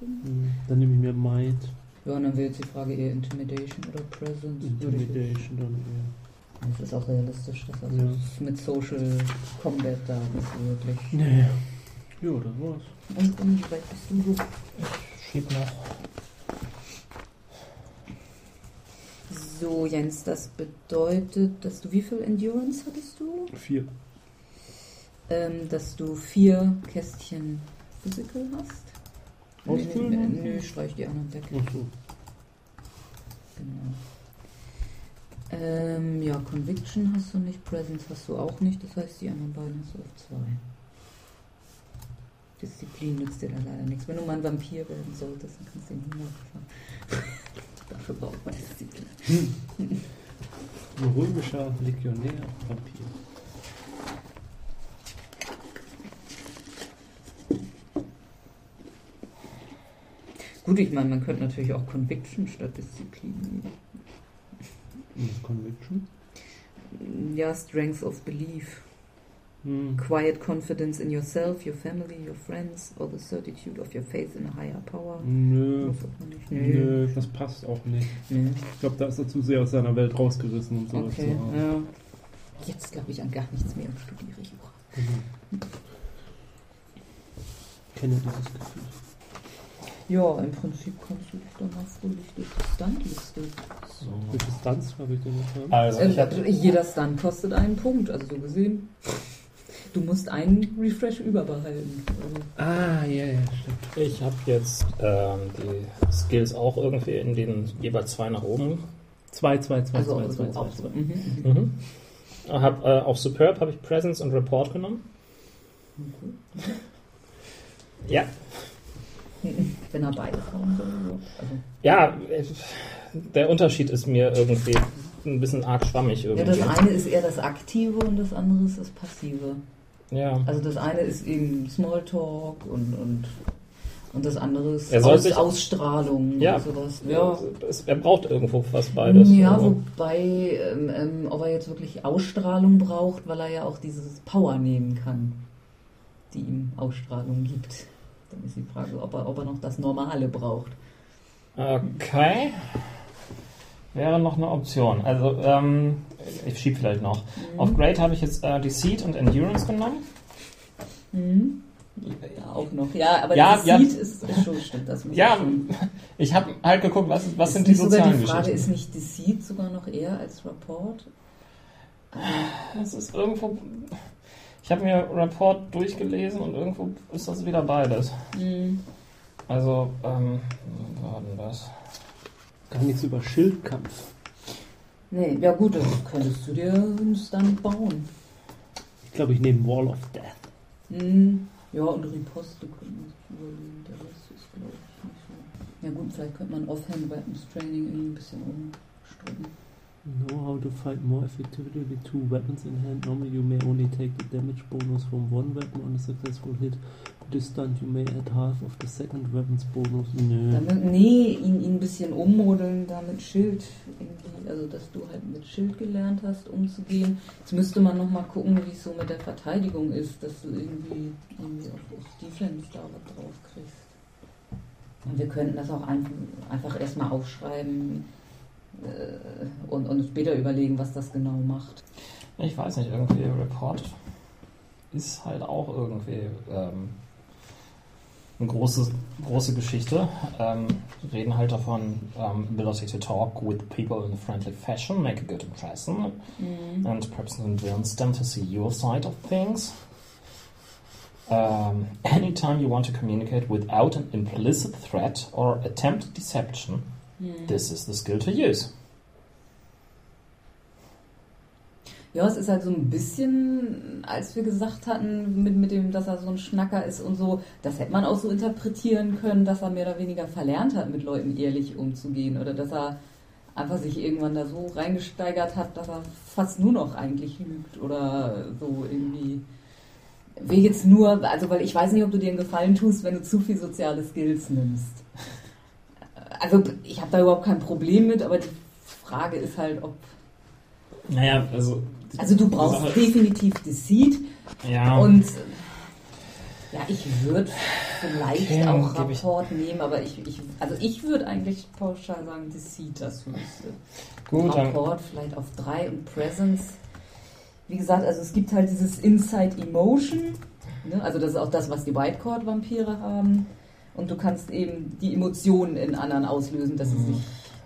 Hm, Dann nehme ich mir Might, Ja, und dann wäre jetzt die Frage eher Intimidation oder Presence. Ich- Intimidation dann eher. Das ist auch realistisch, dass er Ja. so mit Social Combat da nicht so wirklich. Nee. Ja, das war's. Und, und wie weit bist du so? Schieb noch. So, Jens, das bedeutet, dass du wie viel Endurance hattest du? Vier. Ähm, dass du vier Kästchen Physical hast? Ausfüllen Nö, so? streich die anderen weg. Achso. Genau. Ähm, ja, Conviction hast du nicht, Presence hast du auch nicht, das heißt, die anderen beiden hast du auf zwei. Disziplin nützt dir da leider nichts. Wenn du mal ein Vampir werden solltest, dann kannst du ihn hinabfahren. [laughs] Dafür braucht man Disziplin. Ein römischer Legionär Vampir. Gut, ich meine, man könnte natürlich auch Conviction statt Disziplin nehmen. Und das Conviction. Ja, Strength of Belief. Hm. Quiet confidence in yourself, your family, your friends, or the certitude of your faith in a higher power. Nö. Auch nicht. Nö, das passt auch nicht. Nö. Ich glaube, da ist er zu sehr aus seiner Welt rausgerissen und sowas. Okay, zu haben. ja. Jetzt glaube ich an gar nichts mehr und studiere Jura. Genau. Ich kenne dieses Gefühl. Ja, im Prinzip kannst du dich dann mal fröhlich durch die Stuntliste. So. Welche Stunts habe ich denn haben? Also, ich Äh, hatte, jeder Stunt kostet einen Punkt, also so gesehen. Du musst einen Refresh überbehalten. Ah, ja, ja, stimmt. ich habe jetzt ähm, die Skills auch irgendwie in den jeweils zwei nach oben. Zwei, zwei, zwei, also zwei, zwei, zwei, auch zwei. so. Mhm. mhm. Mhm. Hab, äh, auf Superb habe ich Presence und Report genommen. Ja, [laughs] Wenn er beide soll. ja. Also, ja, äh, der Unterschied ist mir irgendwie ein bisschen arg schwammig ja, irgendwie. das eine ist eher das Aktive und das andere ist das Passive. Ja. Also das eine ist eben Smalltalk und, und, und das andere ist Aus, sich- Ausstrahlung Ja. sowas. Ja. Er braucht irgendwo fast beides. Ja, Also, wobei, ähm, ähm, ob er jetzt wirklich Ausstrahlung braucht, weil er ja auch dieses Power nehmen kann, die ihm Ausstrahlung gibt. Dann ist die Frage, ob er, ob er noch das Normale braucht. Okay. Wäre noch eine Option. Also, ähm, ich schieb vielleicht noch. Auf Great habe ich jetzt äh, Deceit und Endurance genommen. Mhm. Ja, auch noch. Ja, aber Ja, das ja. Ist, ist schon stimmt. Das Ja, ich schon. ich habe halt geguckt, was, was Ist sind die nicht sogar sozialen die Frage, ist nicht Deceit sogar noch eher als Rapport? Das ist irgendwo. Ich habe mir Report durchgelesen und irgendwo ist das wieder beides. Mhm. Also, ähm, wo war denn das? Gar nichts über Schildkampf. Nee, ja gut, das könntest du dir einen Stand bauen. Ich glaube, ich nehme Wall of Death. Hm, ja, und Riposte könnte man sich überlegen. Der Rest ist, glaube ich, nicht so. Ja gut, vielleicht könnte man Offhand Weapons Training irgendwie ein bisschen umstricken. Know how to fight more effectively with two weapons in hand. Normally you may only take the damage bonus from one weapon on a successful hit. With this stunt you may add half of the second weapons bonus. Nö. Damit, nee, ihn, ihn ein bisschen ummodeln, da mit Schild irgendwie, also dass du halt mit Schild gelernt hast, umzugehen. Jetzt müsste man nochmal gucken, wie es so mit der Verteidigung ist, dass du irgendwie, irgendwie auf, auf Defense da was drauf kriegst. Und wir könnten das auch einfach, einfach erstmal aufschreiben und, und später überlegen, was das genau macht. Ich weiß nicht, irgendwie Report ist halt auch irgendwie ähm, eine große, große Geschichte. Ähm, reden halt davon, um, ability to talk with people in a friendly fashion, make a good impression, and perhaps convince them to see your side of things. Um, anytime you want to communicate without an implicit threat or attempt deception, this is the skill to use. Ja, es ist halt so ein bisschen, als wir gesagt hatten, mit, mit dem, dass er so ein Schnacker ist und so, das hätte man auch so interpretieren können, dass er mehr oder weniger verlernt hat, mit Leuten ehrlich umzugehen oder dass er einfach sich irgendwann da so reingesteigert hat, dass er fast nur noch eigentlich lügt oder so irgendwie. Will jetzt nur, also weil ich weiß nicht, ob du dir einen Gefallen tust, wenn du zu viel soziale Skills nimmst. Also ich habe da überhaupt kein Problem mit, aber die Frage ist halt, ob Naja, also. also du brauchst Sache- definitiv Deceit Ja. und ja, ich würde vielleicht Okay, auch Rapport nehmen, aber ich, ich also ich würde eigentlich pauschal sagen Deceit das höchste. Gut. Rapport vielleicht auf drei und Presence. Wie gesagt, also es gibt halt dieses Inside Emotion, ne? also das ist auch das, was die Whitecord-Vampire haben. Und du kannst eben die Emotionen in anderen auslösen, dass sie sich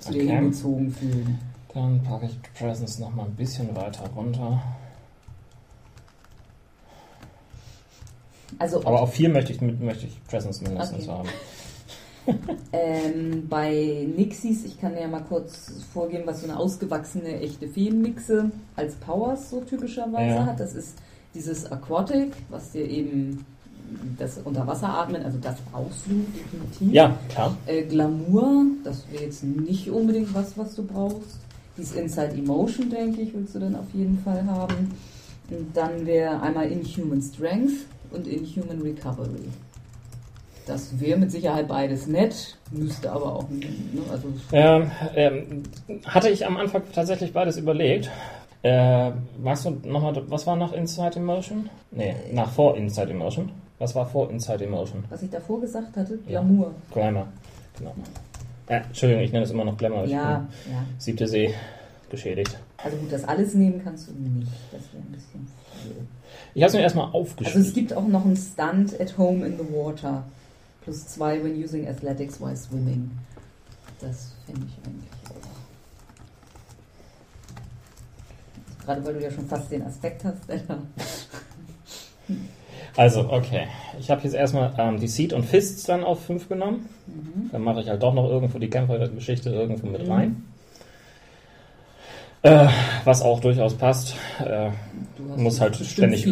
zu dir Okay. hingezogen fühlen. Dann packe ich Presence noch mal ein bisschen weiter runter. Also Aber auf vier möchte ich, möchte ich Presence mindestens Okay. haben. [laughs] [laughs] Ähm, bei Nixies, ich kann ja mal kurz vorgeben, was so eine ausgewachsene echte Feenmixe als Powers so typischerweise Ja. hat. Das ist dieses Aquatic, was dir eben das Unterwasseratmen, also das brauchst du definitiv. Ja, klar. Äh, Glamour, das wäre jetzt nicht unbedingt was, was du brauchst. Dieses Inside Emotion, denke ich, willst du dann auf jeden Fall haben. Und dann wäre einmal Inhuman Strength und Inhuman Recovery. Das wäre mit Sicherheit beides nett, müsste aber auch, ne, also Ähm, ähm, hatte ich am Anfang tatsächlich beides überlegt. Äh, weißt du nochmal, was war nach Inside Emotion? Nee, nach vor Inside Emotion. Was war vor Inside Emotion? was ich davor gesagt hatte, Ja. Glamour. Glamour. Genau. Äh, Entschuldigung, ich nenne es immer noch Glamour. Ich Ja, bin ja. siebte See geschädigt. Also gut, das alles nehmen kannst du nicht. Das wäre ein bisschen viel. Ich habe es mir erstmal Also aufgeschrieben. es gibt auch noch einen Stunt at home in the water. Plus zwei when using athletics while swimming. Das finde ich eigentlich auch. Gerade weil du ja schon fast den Aspekt hast, Alter. [laughs] Also, okay. Ich habe jetzt erstmal ähm, die Seed und Fists dann auf 5 genommen. Dann mache ich halt doch noch irgendwo die Kämpfergeschichte irgendwo mit Mhm. rein. Äh, was auch durchaus passt. Äh, Muss halt ständig-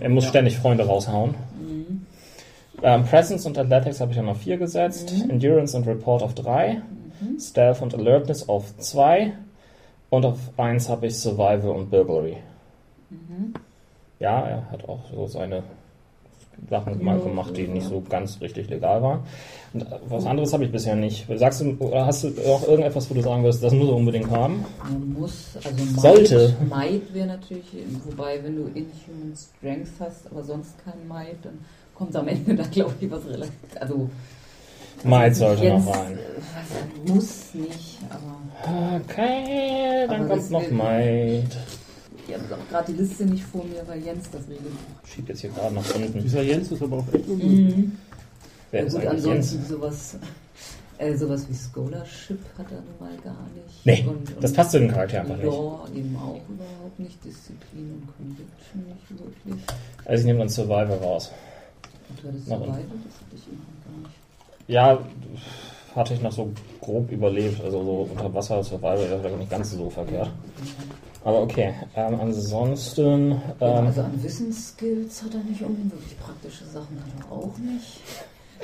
er muss Ja. ständig Freunde raushauen. Mhm. Ähm, Presence und Athletics habe ich dann auf 4 gesetzt. Mhm. Endurance und Report auf 3. Mhm. Stealth und Alertness auf 2. Und auf 1 habe ich Survival und Burglary. Mhm. Ja, er hat auch so seine Sachen mal gemacht, die nicht so ganz richtig legal waren. Und was anderes habe ich bisher nicht. Sagst du, oder hast du auch irgendetwas, wo du sagen würdest, das muss er unbedingt haben? Man muss, also Might, Sollte. Might wäre natürlich, wobei wenn du Inhuman Strength hast, aber sonst kein Might, dann kommt am Ende da glaube ich was relativ, also Might sollte jetzt, noch rein. äh, muss nicht, aber Okay, dann Aber kommt noch Might. Ich habe auch gerade die Liste nicht vor mir, weil Jens das regelt. Schiebt jetzt hier gerade nach unten. Dieser Jens ist aber auch echt. Mhm. Wer Ja ist gut, ansonsten Jens? sowas, äh, sowas wie Scholarship hat er nun mal gar nicht. Nee, und, und das passt zu dem Charakter einfach nicht. Law eben auch überhaupt nicht, Disziplin und Conviction nicht wirklich. Also ich nehme dann Survivor raus. Und du hattest ein- das hatte ich eben gar nicht. ja, hatte ich noch so grob überlebt. Also so unter Wasser Survival ist nicht ganz so verkehrt. Aber okay, ähm, ansonsten. Ja, Ähm, also an Wissensskills hat er nicht unbedingt wirklich praktische Sachen hat er auch nicht.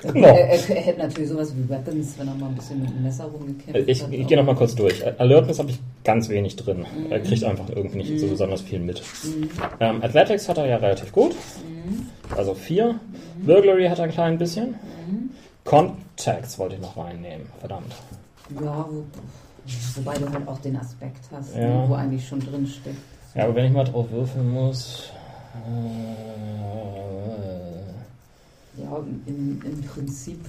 Er, Genau. er, er hätte natürlich sowas wie Weapons, wenn er mal ein bisschen mit dem Messer rumgekämpft ich hat. ich gehe nochmal kurz durch. Alertness habe ich ganz wenig drin. Er kriegt einfach irgendwie nicht so besonders viel mit. Ähm, Athletics hat er ja relativ gut. Also vier. Burglary hat er ein klein bisschen. Contacts wollte ich noch reinnehmen. Verdammt. Ja, wo, wobei du halt auch den Aspekt hast, Ja. ne, wo eigentlich schon drin steckt. Ja, aber wenn ich mal drauf würfeln muss. Äh, Ja, im, im Prinzip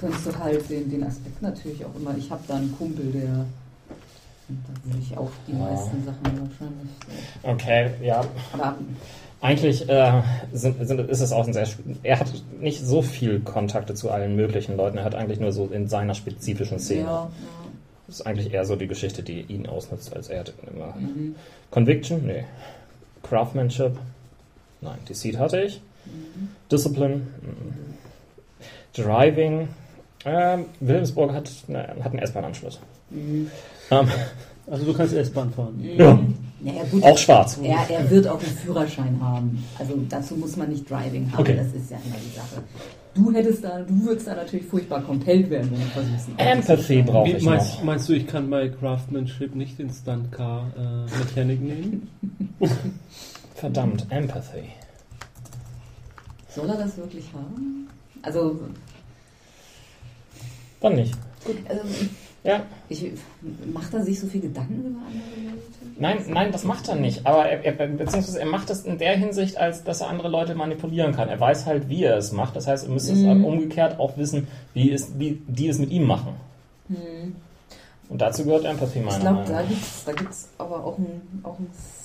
kannst du halt den, den Aspekt natürlich auch immer. Ich habe da einen Kumpel, der. Da würde ich auch die Ja. meisten Sachen wahrscheinlich. okay, ja. Aber Eigentlich äh, sind, sind, ist es auch ein sehr. sp- Er hat nicht so viel Kontakte zu allen möglichen Leuten. Er hat eigentlich nur so in seiner spezifischen Szene. ja, Das ist eigentlich eher so die Geschichte, die ihn ausnutzt, als er hat immer. ja. Mhm. Conviction? Nee. Craftsmanship? Nein. Deceit hatte ich. Discipline? Mhm. Driving? Ähm, Wilhelmsburg hat, ne, hat einen S-Bahn-Anschluss. Mhm. Ähm, Also du kannst S-Bahn fahren. Ja. Naja, gut. auch schwarz. Er, er wird auch einen Führerschein haben. Also dazu muss man nicht Driving haben. Okay. Das ist ja immer die Sache. Du hättest da, du würdest da natürlich furchtbar compelled werden, wenn du versuchst. Empathy brauche ich meinst, noch. meinst du, ich kann bei Craftsmanship nicht den Stunt-Car äh, Mechanic nehmen? [laughs] Verdammt, Empathy. Soll er das wirklich haben? Also, Dann nicht. also Ja. ich, macht er sich so viel Gedanken über andere Leute? Nein, nein, das macht er nicht. Aber er, er, beziehungsweise er macht es in der Hinsicht, als dass er andere Leute manipulieren kann. Er weiß halt, wie er es macht. Das heißt, er müsste Mhm. es umgekehrt auch wissen, wie, es, wie die es mit ihm machen. Und dazu gehört Empathy, Ich meiner glaube, Meinung da nach. gibt's, da gibt's aber auch einen auch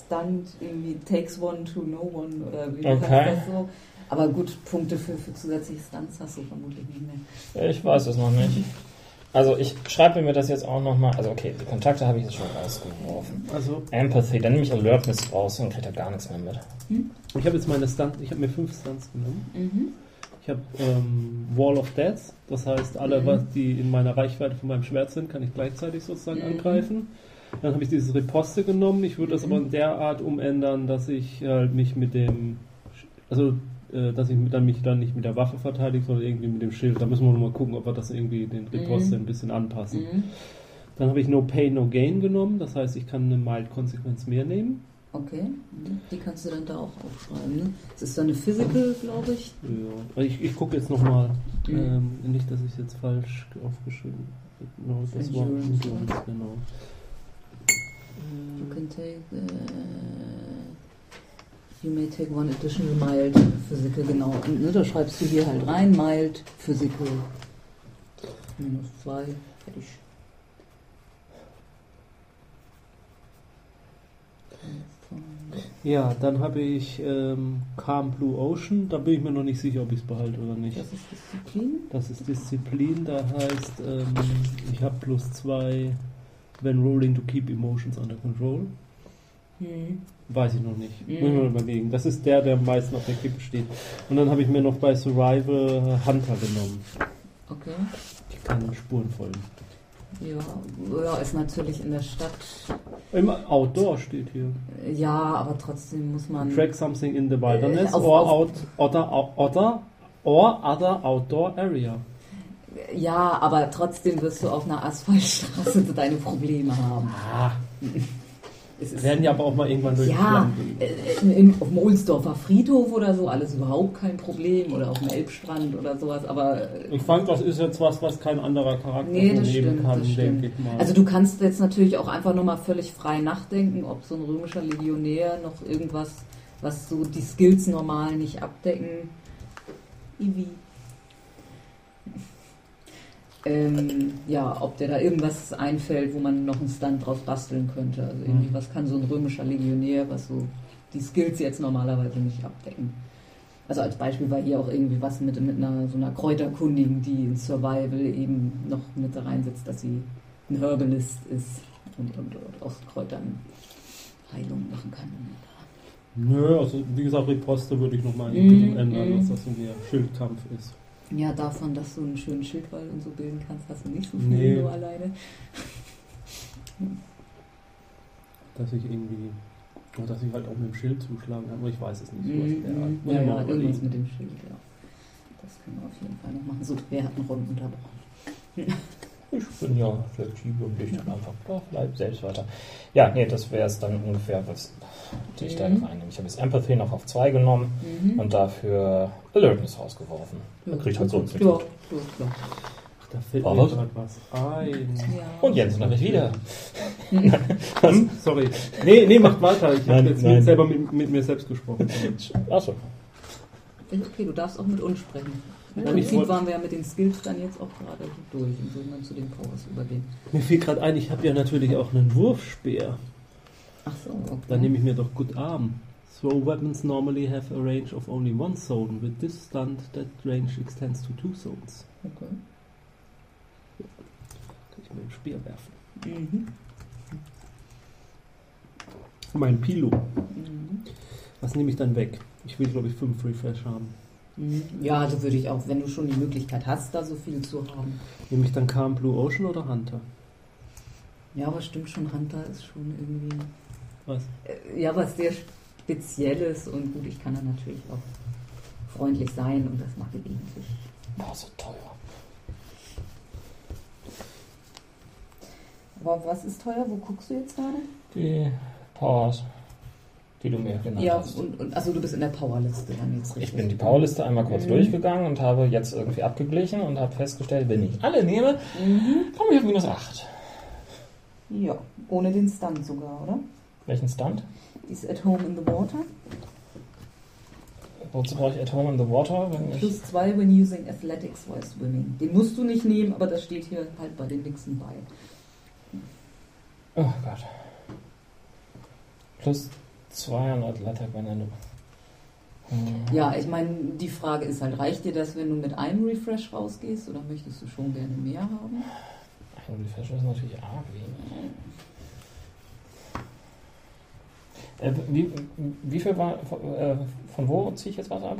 Stunt, irgendwie takes one to no one oder wie Okay. das so. Aber gut, Punkte für, für zusätzliche Stunts hast du vermutlich nicht mehr. Ich weiß es noch nicht. Also ich schreibe mir das jetzt auch nochmal. Also okay, die Kontakte habe ich jetzt schon rausgeworfen. Also Empathy, dann nehme ich Alertness raus und kriegt er gar nichts mehr mit. ich habe jetzt meine Stunt, ich habe mir fünf Stunts genommen. Mhm. Ich habe ähm, Wall of Deaths, das heißt, alle, Mhm. was die in meiner Reichweite von meinem Schwert sind, kann ich gleichzeitig sozusagen Mhm. angreifen. Dann habe ich dieses Riposte genommen. Ich würde das Mhm. aber in der Art umändern, dass ich halt mich mit dem, also äh, dass ich dann mich dann nicht mit der Waffe verteidige, sondern irgendwie mit dem Schild. Da müssen wir nochmal gucken, ob wir das irgendwie den Riposte Mhm. ein bisschen anpassen. Mhm. Dann habe ich No Pain, No Gain genommen. Das heißt, ich kann eine Mild-Konsequenz mehr nehmen. Okay, mhm. die kannst du dann da auch aufschreiben. Ne? Es ist dann eine Physical, glaube ich. Ja. Ich, ich gucke jetzt nochmal. Mhm. Ähm, nicht, dass ich es jetzt falsch aufgeschrieben habe. No, das war Endurance, genau. You can take. Uh, you may take one additional mild physical, genau. Und, ne, da schreibst du hier halt rein, mild physical. Minus zwei, fertig. Ja, dann habe ich ähm, Calm Blue Ocean. Da bin ich mir noch nicht sicher, ob ich es behalte oder nicht. Das ist Disziplin. Das ist Disziplin, da heißt, ähm, ich habe plus zwei, when rolling to keep emotions under control. Hm. Weiß ich noch nicht. Mhm. Muss ich mal überlegen. Das ist der, der am meisten auf der Kippe steht. Und dann habe ich mir noch bei Survival Hunter genommen. Okay. Ich kann Spuren folgen. Ja, ja, ist natürlich in der Stadt. Im Outdoor steht hier. Ja, aber trotzdem muss man. Track something in the wilderness Äh, auf- or, auf- out, other, other, or other outdoor area. Ja, aber trotzdem wirst du auf einer Asphaltstraße [laughs] deine Probleme haben. Ah, Es werden ja aber auch mal irgendwann durch Ja, die äh, in, auf dem Ohlsdorfer Friedhof oder so, alles überhaupt kein Problem. Oder auf dem Elbstrand oder sowas, aber. äh, Ich fand, das ist jetzt was, was kein anderer Charakter Nee, so das stimmt, kann, das denke ich mal. Also du kannst jetzt natürlich auch einfach nochmal völlig frei nachdenken, ob so ein römischer Legionär noch irgendwas, was so die Skills normal nicht abdecken. Ivi. Ähm, ja, ob der da irgendwas einfällt, wo man noch einen Stunt draus basteln könnte. Also irgendwie, Mhm. was kann so ein römischer Legionär, was so die Skills jetzt normalerweise nicht abdecken. Also als Beispiel war hier auch irgendwie was mit, mit einer so einer Kräuterkundigen, die in Survival eben noch mit da reinsetzt, dass sie ein Herbalist ist und, und, und aus Kräutern Heilung machen kann. Nö, also wie gesagt, Riposte würde ich nochmal irgendwie ändern, mhm. dass das so mehr Schildkampf ist. Ja, davon, dass du einen schönen Schildwall und so bilden kannst, hast du nicht so viel Nee. nur alleine. Dass ich irgendwie. Oder dass ich halt auch mit dem Schild zuschlagen kann, aber ich weiß es nicht. Mhm. Muss Ja, ja, irgendwas mit dem Schild, ja. Das können wir auf jeden Fall noch machen. So, wer hat einen Ron unterbrochen? Ich bin ja flexibel und ich dann einfach, doch, bleib selbst weiter. Ja, nee, das wäre es dann ungefähr, was die ich da Mhm. einnehme. Ich habe jetzt Empathy noch auf 2 genommen Mhm. und dafür Alertness rausgeworfen. Man kriegt halt so Ja, ja, klar. Ach, da fällt War mir gerade was ein. Ja. Und Jens habe ich wieder. [laughs] Hm? Sorry. Nee, nee, macht weiter. Ich habe jetzt nein. mit, selber mit, mit mir selbst gesprochen. [laughs] Achso. Okay, du darfst auch mit uns sprechen. Im Prinzip waren wir ja mit den Skills dann jetzt auch gerade durch und würden dann zu den Powers übergehen. Mir fiel gerade ein, ich habe ja natürlich auch einen Wurfspeer. Ach so, okay. Dann nehme ich mir doch Good Arm. Throw weapons normally have a range of only one zone. With this stunt, that range extends to two zones. Okay. Kann ich mir den Speer werfen. Mhm. Mein Pilo. Mhm. Was nehme ich dann weg? Ich will, glaube ich, fünf Refresh haben. Mhm. Ja, also würde ich auch, wenn du schon die Möglichkeit hast, da so viel zu haben. Nehme ich dann Calm Blue Ocean oder Hunter? Ja, aber stimmt schon, Hunter ist schon irgendwie. Was? äh, Ja, was sehr Spezielles und gut, ich kann da natürlich auch freundlich sein und das macht gelegentlich. Boah, so teuer. Aber was ist teuer? Wo guckst du jetzt gerade? Die Powers, die du mir genannt Ja, hast. und, und achso, du bist in der Powerliste dann jetzt Ich bin die Power. Powerliste einmal kurz Mhm. durchgegangen und habe jetzt irgendwie abgeglichen und habe festgestellt, wenn ich alle nehme, Mhm. komme ich auf minus 8. Ja, ohne den Stunt sogar, oder? Welchen Stand? Die ist at home in the water. Wozu brauche ich At Home in the Water? Wenn ich Plus zwei when using athletics while swimming. Den musst du nicht nehmen, aber das steht hier halt bei den Nixon bei. oh Gott. Plus 200 Athletic, wenn er nur. Hm. Ja, ich meine, die Frage ist halt, reicht dir das, wenn du mit einem Refresh rausgehst oder möchtest du schon gerne mehr haben? Ein Refresh ist natürlich arg wenig. Äh, wie, wie viel war. Äh, von wo ziehe ich jetzt was ab?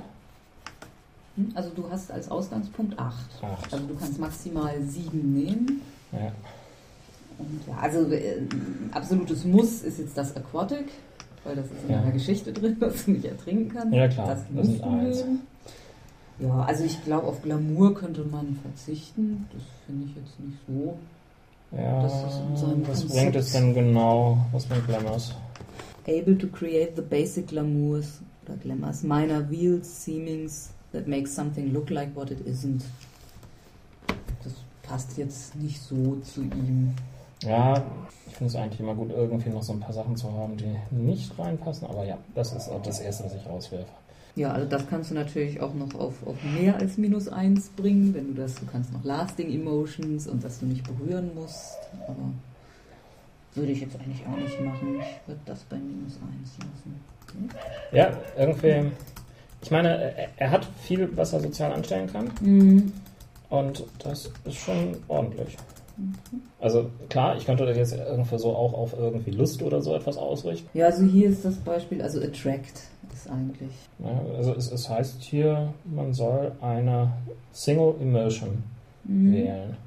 Hm? Also du hast als Ausgangspunkt 8. Acht. Also du kannst maximal 7 nehmen. Ja. Und ja, also äh, absolutes Muss ist jetzt das Aquatic, weil das ist in Ja. deiner Geschichte drin, [laughs] was du nicht ertrinken kannst. Ja, klar, Das das du eins. nehmen. Ja, also ich glaube, auf Glamour könnte man verzichten. Das finde ich jetzt nicht so. Ja, Das ist in seinem was bringt es denn genau? Was bringt Glamours? Able to create the basic glamours oder glamours, minor wheels, seemings that make something look like what it isn't. Das passt jetzt nicht so zu ihm. Ja, ich finde es eigentlich immer gut, irgendwie noch so ein paar Sachen zu haben, die nicht reinpassen. Aber ja, das ist auch das Erste, was ich rauswerfe. Ja, also das kannst du natürlich auch noch auf, auf mehr als minus eins bringen, wenn du das, du kannst noch Lasting Emotions und dass du nicht berühren musst, aber würde ich jetzt eigentlich auch nicht machen. Ich würde das bei minus eins lassen. Ja, irgendwie. Ich meine, er, hat viel, was er sozial anstellen kann. Mhm. Und das ist schon ordentlich. Also klar, ich könnte das jetzt irgendwie so auch auf irgendwie Lust oder so etwas ausrichten. Ja, also hier ist das Beispiel, also Attract ist eigentlich. Ja, also es, es heißt hier, man soll eine Single Immersion Mhm. wählen.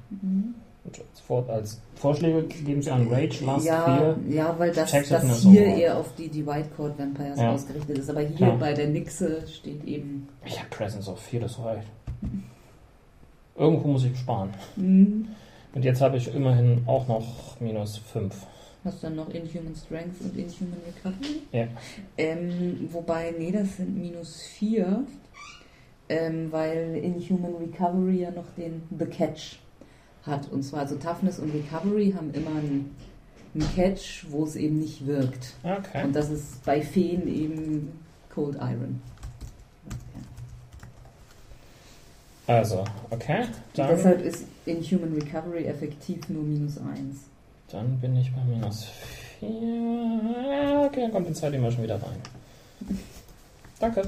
Und als, Vor als Vorschläge geben sie an Rage, Last, Ja, Fear. ja, weil das, das hier auch. eher auf die, die Whitecourt Vampires Ja. ausgerichtet ist. Aber hier Klar. bei der Nixe steht eben. Ich habe Presence of Fear, das reicht. Irgendwo muss ich sparen. Mhm. Und jetzt habe ich immerhin auch noch minus 5. Hast du dann noch Inhuman Strength und Inhuman Recovery? Ja. Ähm, wobei, nee, das sind minus 4, ähm, weil Inhuman Recovery ja noch den The Catch hat. Und zwar, also Toughness und Recovery haben immer einen, einen Catch, wo es eben nicht wirkt. Okay. Und das ist bei Feen eben Cold Iron. Also, okay. Deshalb ist Inhuman Recovery effektiv nur minus 1. dann bin ich bei minus 4. Okay, dann kommt die Zeit immer schon wieder rein. [laughs] Danke.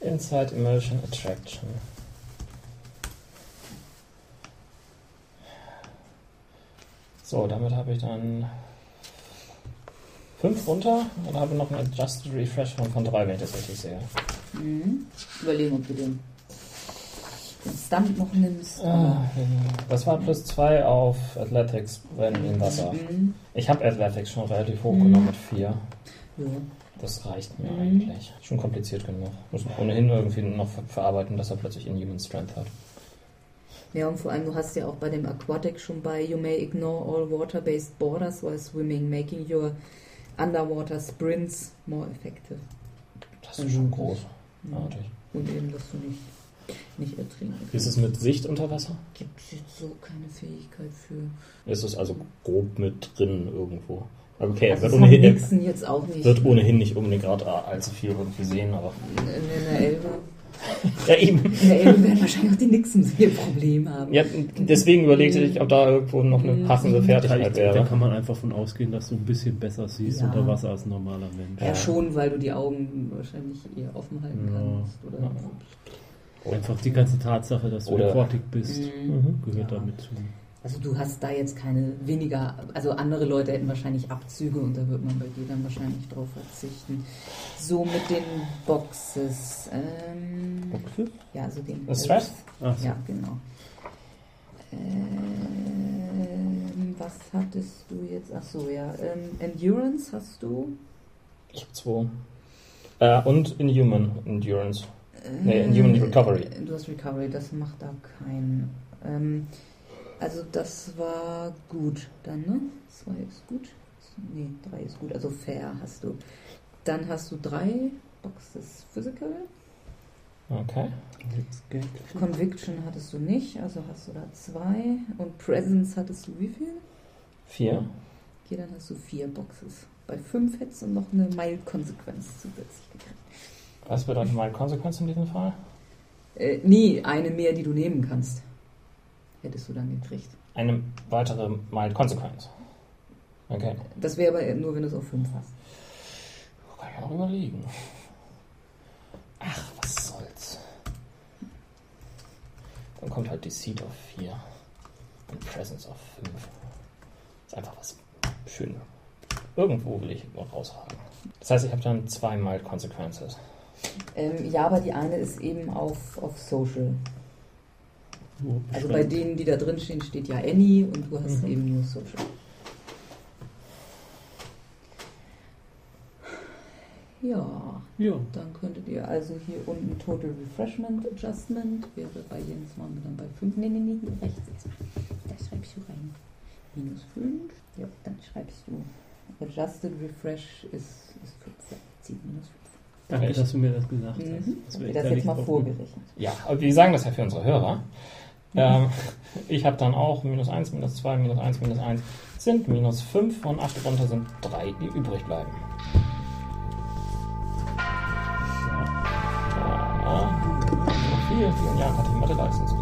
Inside Immersion Attraction. So, damit habe ich dann 5 runter und habe noch einen Adjusted Refresh von, von 3, wenn ich das richtig sehe. Mhm. Überlegen, ob du den, den Stunt noch nimmst. Ah, Das war plus 2 auf Athletics, wenn im Wasser. Mhm. Ich habe Athletics schon relativ hoch genommen mit 4. Ja. Das reicht mir Mhm. eigentlich. Schon kompliziert genug. Muss ohnehin irgendwie noch ver verarbeiten, dass er plötzlich Inhuman Strength hat. Ja, und vor allem, du hast ja auch bei dem Aquatic schon bei You may ignore all water-based borders while swimming, making your underwater sprints more effective. Das ist schon groß. Ja. Und eben, dass du nicht, nicht ertrinken Wie ist es mit Sicht unter Wasser? Gibt es jetzt so keine Fähigkeit für. Ist es also grob mit drin irgendwo? Okay, Also wird ohnehin, jetzt auch nicht. wird ohnehin nicht unbedingt gerade allzu viel irgendwie sehen, aber. in, in der Elbe. [laughs] Ja, eben. Der Elbe werden wahrscheinlich auch die Nixons hier ein Problem haben. Ja, deswegen überlegte ich, ob da irgendwo noch eine passende Da, Fertigkeit da wäre. kann man einfach von ausgehen, dass du ein bisschen besser siehst Ja. unter Wasser als ein normaler Mensch. Ja, Ja. schon, weil du die Augen wahrscheinlich eher offen halten Ja. kannst. Oder Einfach die ganze Tatsache, dass du Oder- aquatic bist, Mhm. gehört Ja. damit zu. Also du hast da jetzt keine weniger, also andere Leute hätten wahrscheinlich Abzüge und da wird man bei dir dann wahrscheinlich drauf verzichten. So mit den Boxes. Ähm, Boxes? ja, so den. Das Stress? Ach so. Ja, genau. Ähm, was hattest du jetzt? Ach so, ja. Ähm, Endurance hast du. Ich habe zwei. Äh, und Inhuman Endurance. Nee, Inhuman Recovery. Du hast Recovery, das macht da keinen. Ähm, also das war gut dann, ne? Zwei ist gut. Nee, drei ist gut. Also fair hast du. Dann hast du drei Boxes Physical. Okay. Conviction hattest du nicht, also hast du da zwei. Und Presence hattest du wie viel? Vier. Okay, dann hast du vier Boxes. Bei fünf hättest du noch eine Mild-Konsequenz zusätzlich gekriegt. Was bedeutet meine Konsequenz in diesem Fall? Äh, nee, eine mehr, die du nehmen kannst. Hättest du dann gekriegt. Eine weitere Mild Konsequenz. Okay. Das wäre aber nur, wenn du es auf fünf hast. Kann ich auch überlegen. Ach, was soll's. Dann kommt halt die Seed auf 4 und Presence auf 5. Ist einfach was schön. Irgendwo will ich noch raushaben. Das heißt, ich habe dann zwei Mild Consequences. Ähm, ja, aber die eine ist eben auf, auf Social. Also bei denen, die da drin stehen, steht ja Any und du hast Mhm. eben nur Social. Ja, Ja. dann könntet ihr also hier unten Total Refreshment Adjustment wäre bei Jens waren wir dann bei 5. Nee, nee, nee, hier rechts erstmal. Da schreibst du rein. Minus 5. Ja, dann schreibst du Adjusted Refresh ist, ist 15. Zieht minus 5. Danke, dass du mir das gesagt hast. Mhm. Das das da jetzt mal vorgerechnet. Ja, aber wir sagen das ja für unsere Hörer. Ähm, ich habe dann auch minus 1, minus 2, minus 1, minus 1 sind minus 5 von 8 runter sind 3, die übrig bleiben. Ja, vor vielen, vielen Jahren hatte ich Mathe-Leistungskurs. Das